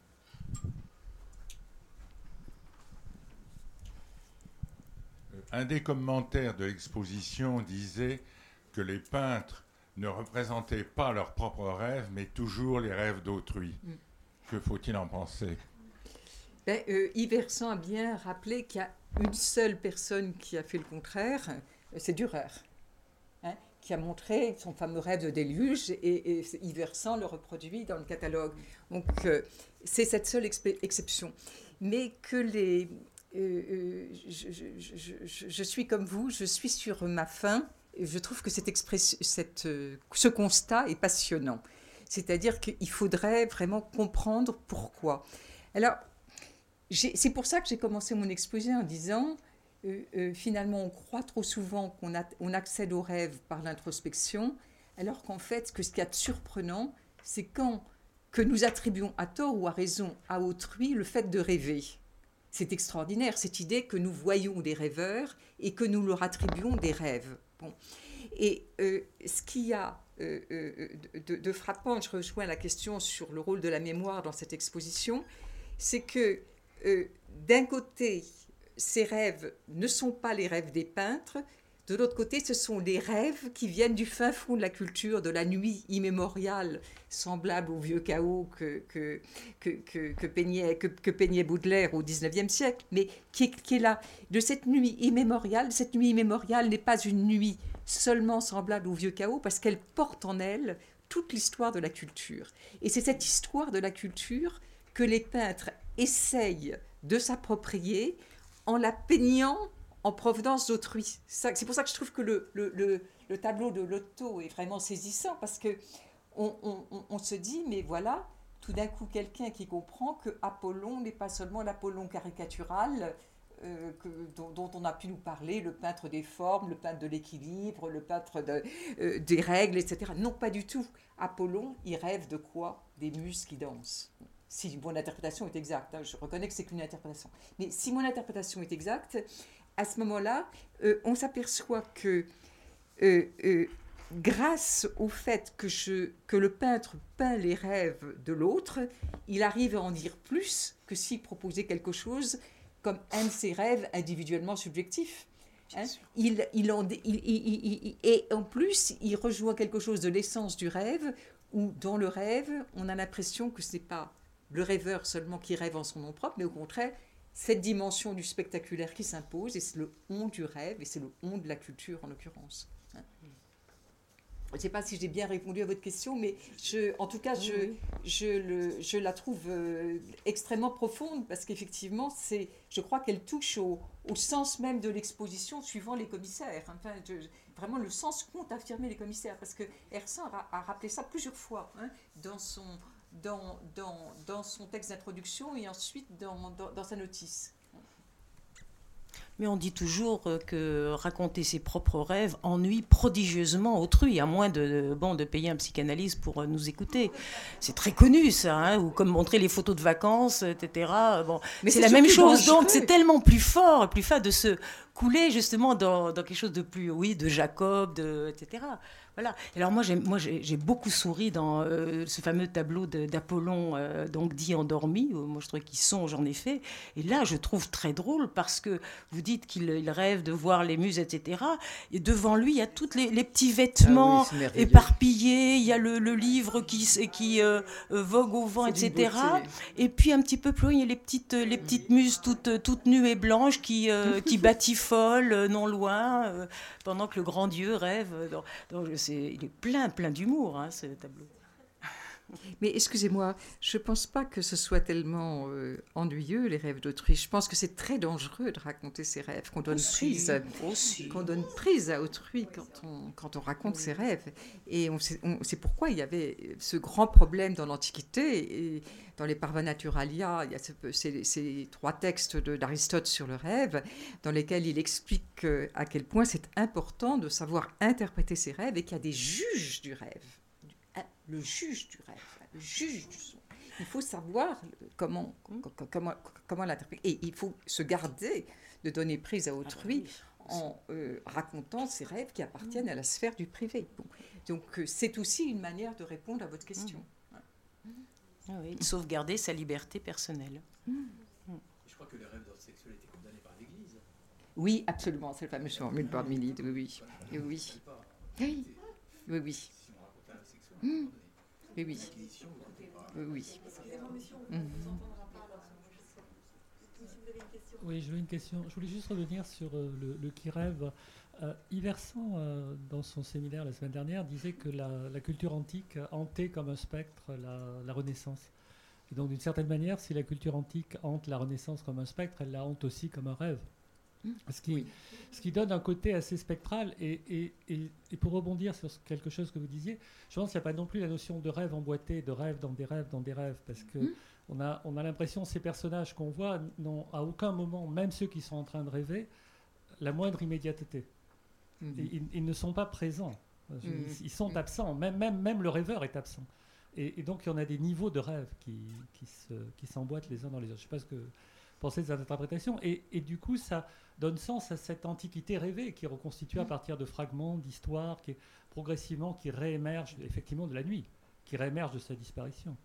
Un des commentaires de l'exposition disait que les peintres ne représentaient pas leurs propres rêves, mais toujours les rêves d'autrui. Mm. Que faut-il en penser? Ben, euh, a bien rappelé qu'il y a une seule personne qui a fait le contraire, euh, c'est Dürer, hein, qui a montré son fameux rêve de déluge, et, et Yves Hersan le reproduit dans le catalogue. Donc, euh, c'est cette seule exception. Mais que les... euh, euh, je, suis comme vous, je suis sur ma faim, je trouve que cette euh, ce constat est passionnant. C'est-à-dire qu'il faudrait vraiment comprendre pourquoi. Alors, c'est pour ça que j'ai commencé mon exposé en disant, finalement, on croit trop souvent qu'on accède au rêve par l'introspection, alors qu'en fait, que ce qu'il y a de surprenant, c'est quand que nous attribuons à tort ou à raison à autrui le fait de rêver. C'est extraordinaire, cette idée que nous voyons des rêveurs et que nous leur attribuons des rêves. Bon. Et euh, ce qu'il y a euh, euh, de, de frappant, je rejoins la question sur le rôle de la mémoire dans cette exposition, c'est que d'un côté, ces rêves ne sont pas les rêves des peintres, de l'autre côté, ce sont les rêves qui viennent du fin fond de la culture, de la nuit immémoriale, semblable au vieux chaos que, que, que, que, peignait, que, peignait Baudelaire au XIXe siècle, mais qui est, qui est là. De cette nuit immémoriale, cette nuit immémoriale n'est pas une nuit seulement semblable au vieux chaos, parce qu'elle porte en elle toute l'histoire de la culture. Et c'est cette histoire de la culture que les peintres essayent de s'approprier en la peignant en provenance d'autrui. C'est pour ça que je trouve que le, le, le- le tableau de Lotto est vraiment saisissant, parce que on, se dit, mais voilà, tout d'un coup, quelqu'un qui comprend que Apollon n'est pas seulement l'Apollon caricatural euh, dont, on a pu nous parler, le peintre des formes, le peintre de l'équilibre, le peintre euh, des règles, etc. Non, pas du tout. Apollon, il rêve de quoi? Des muses qui dansent. Si mon interprétation est exacte, hein, je reconnais que c'est qu'une interprétation. Mais si mon interprétation est exacte, à ce moment-là, euh, on s'aperçoit que grâce au fait que, je, que le peintre peint les rêves de l'autre, il arrive à en dire plus que s'il proposait quelque chose comme un de ses rêves individuellement subjectifs. Hein, il, il en, il- il- et en plus, il rejoint quelque chose de l'essence du rêve, où dans le rêve, on a l'impression que ce n'est pas le rêveur seulement qui rêve en son nom propre, mais au contraire, cette dimension du spectaculaire qui s'impose, et c'est le on du rêve, et c'est le on de la culture en l'occurrence. hein. Je ne sais pas si j'ai bien répondu à votre question, mais je, en tout cas, je, je, le- je la trouve euh, extrêmement profonde parce qu'effectivement, c'est, je crois qu'elle touche au, au sens même de l'exposition suivant les commissaires. Enfin, je- vraiment le sens qu'ont affirmé les commissaires. Parce que Hersan a, a rappelé ça plusieurs fois hein, dans, son, dans, dans, dans son texte d'introduction et ensuite dans sa notice. Mais on dit toujours euh, que raconter ses propres rêves ennuie prodigieusement autrui, à moins de, bon, de payer un psychanalyste pour euh, nous écouter. C'est très connu ça, hein, ou comme montrer les photos de vacances, etc. Bon, Mais c'est la même chose, donc c'est tellement plus fort, et plus fat de se couler justement dans, dans quelque chose de plus, oui, de Jacob, de, etc. Voilà. Alors moi, j'ai, moi, j'ai, j'ai beaucoup souri dans euh, ce fameux tableau de- d'Apollon, euh, donc dit endormi. où Moi, je trouvais qu'il songe en effet. Et là, je trouve très drôle parce que vous dites qu'il il rêve de voir les muses, etc. Et devant lui, il y a tous les, les petits vêtements Ah oui, éparpillés. Il y a le, le livre qui, qui euh, vogue au vent, C'est etc. Et puis un petit peu plus loin, il y a les petites, les petites muses toutes, toutes nues et blanches qui, qui batifolent non loin, pendant que le grand Dieu rêve. dans- dans- il est plein, plein d'humour, hein, ce tableau. Mais excusez-moi, je ne pense pas que ce soit tellement euh, ennuyeux, les rêves d'autrui. Je pense que c'est très dangereux de raconter ses rêves, qu'on donne prise, aussi. qu'on donne prise à autrui quand on, quand on raconte ses rêves. Et on c'est pourquoi il y avait ce grand problème dans l'Antiquité. Et dans les Parva Naturalia, il y a ce- ces, ces trois textes de- d'Aristote sur le rêve, dans lesquels il explique euh, à quel point c'est important de savoir interpréter ses rêves et qu'il y a des juges du rêve. Ah, Le juge du rêve, le juge du son. Il faut savoir comment, comment, comment, comment l'interpréter. Et il faut se garder de donner prise à autrui en euh, racontant ces rêves qui appartiennent à la sphère du privé. Bon. Donc euh, c'est aussi une manière de répondre à votre question. Ah oui, de sauvegarder sa liberté personnelle. Je crois que les rêves sexuels étaient condamnés par l'Église. Oui, absolument, c'est le fameux formule par Milide, oui, oui. Oui, oui. Oui, oui, Oui. Oui, j'avais une question. Je voulais juste revenir sur euh, le, qui rêve. Euh, euh, dans son séminaire la semaine dernière, disait que la, la culture antique hantait comme un spectre la, la Renaissance. Et donc, d'une certaine manière, si la culture antique hante la Renaissance comme un spectre, elle la hante aussi comme un rêve. Ce qui, Oui. ce qui donne un côté assez spectral. Et, et- et- et pour rebondir sur quelque chose que vous disiez, je pense qu'il n'y a pas non plus la notion de rêve emboîté, de rêve dans des rêves, dans des rêves, parce que Mhm. on a, on a l'impression que ces personnages qu'on voit n'ont à aucun moment, même ceux qui sont en train de rêver, la moindre immédiateté. Et Ils, ils ne sont pas présents. Ils, ils sont Mhm. absents. Même, même, même le rêveur est absent. Et, donc, il y en a des niveaux de rêve qui, qui, se, qui s'emboîtent les uns dans les autres. Je ne sais pas ce que vous pensez de cette interprétation. Et, et du coup, ça donne sens à cette antiquité rêvée qui est reconstituée à Mhm. partir de fragments d'histoire qui progressivement qui réémerge effectivement de la nuit, qui réémerge de sa disparition.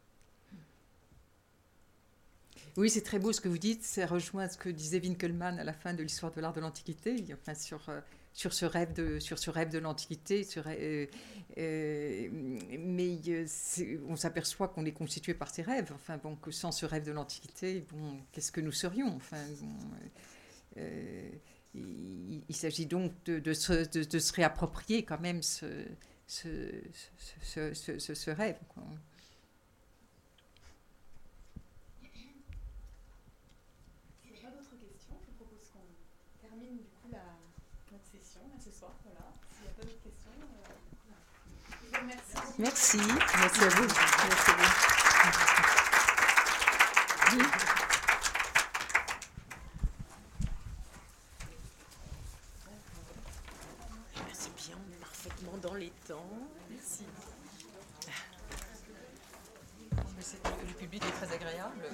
Oui, c'est très beau ce que vous dites. Ça rejoint ce que disait Winkelmann à la fin de l'histoire de l'art de l'Antiquité, enfin, sur, euh, sur, ce rêve de, sur ce rêve de l'Antiquité. euh, euh, mais on s'aperçoit qu'on est constitué par ces rêves. Enfin, bon, que sans ce rêve de l'Antiquité, bon, qu'est-ce que nous serions enfin, bon, il, il s'agit donc de, de se, de- de se réapproprier quand même ce, ce, ce, ce- ce- ce rêve. quoi. S'il n'y a pas d'autres questions, je vous propose qu'on termine du coup la, notre session là, ce soir. Voilà. S'il n'y a pas d'autres questions, euh, je vous remercie. Merci. Merci à vous. Merci à vous. C'est bien, parfaitement les temps. Merci. Le public est très agréable.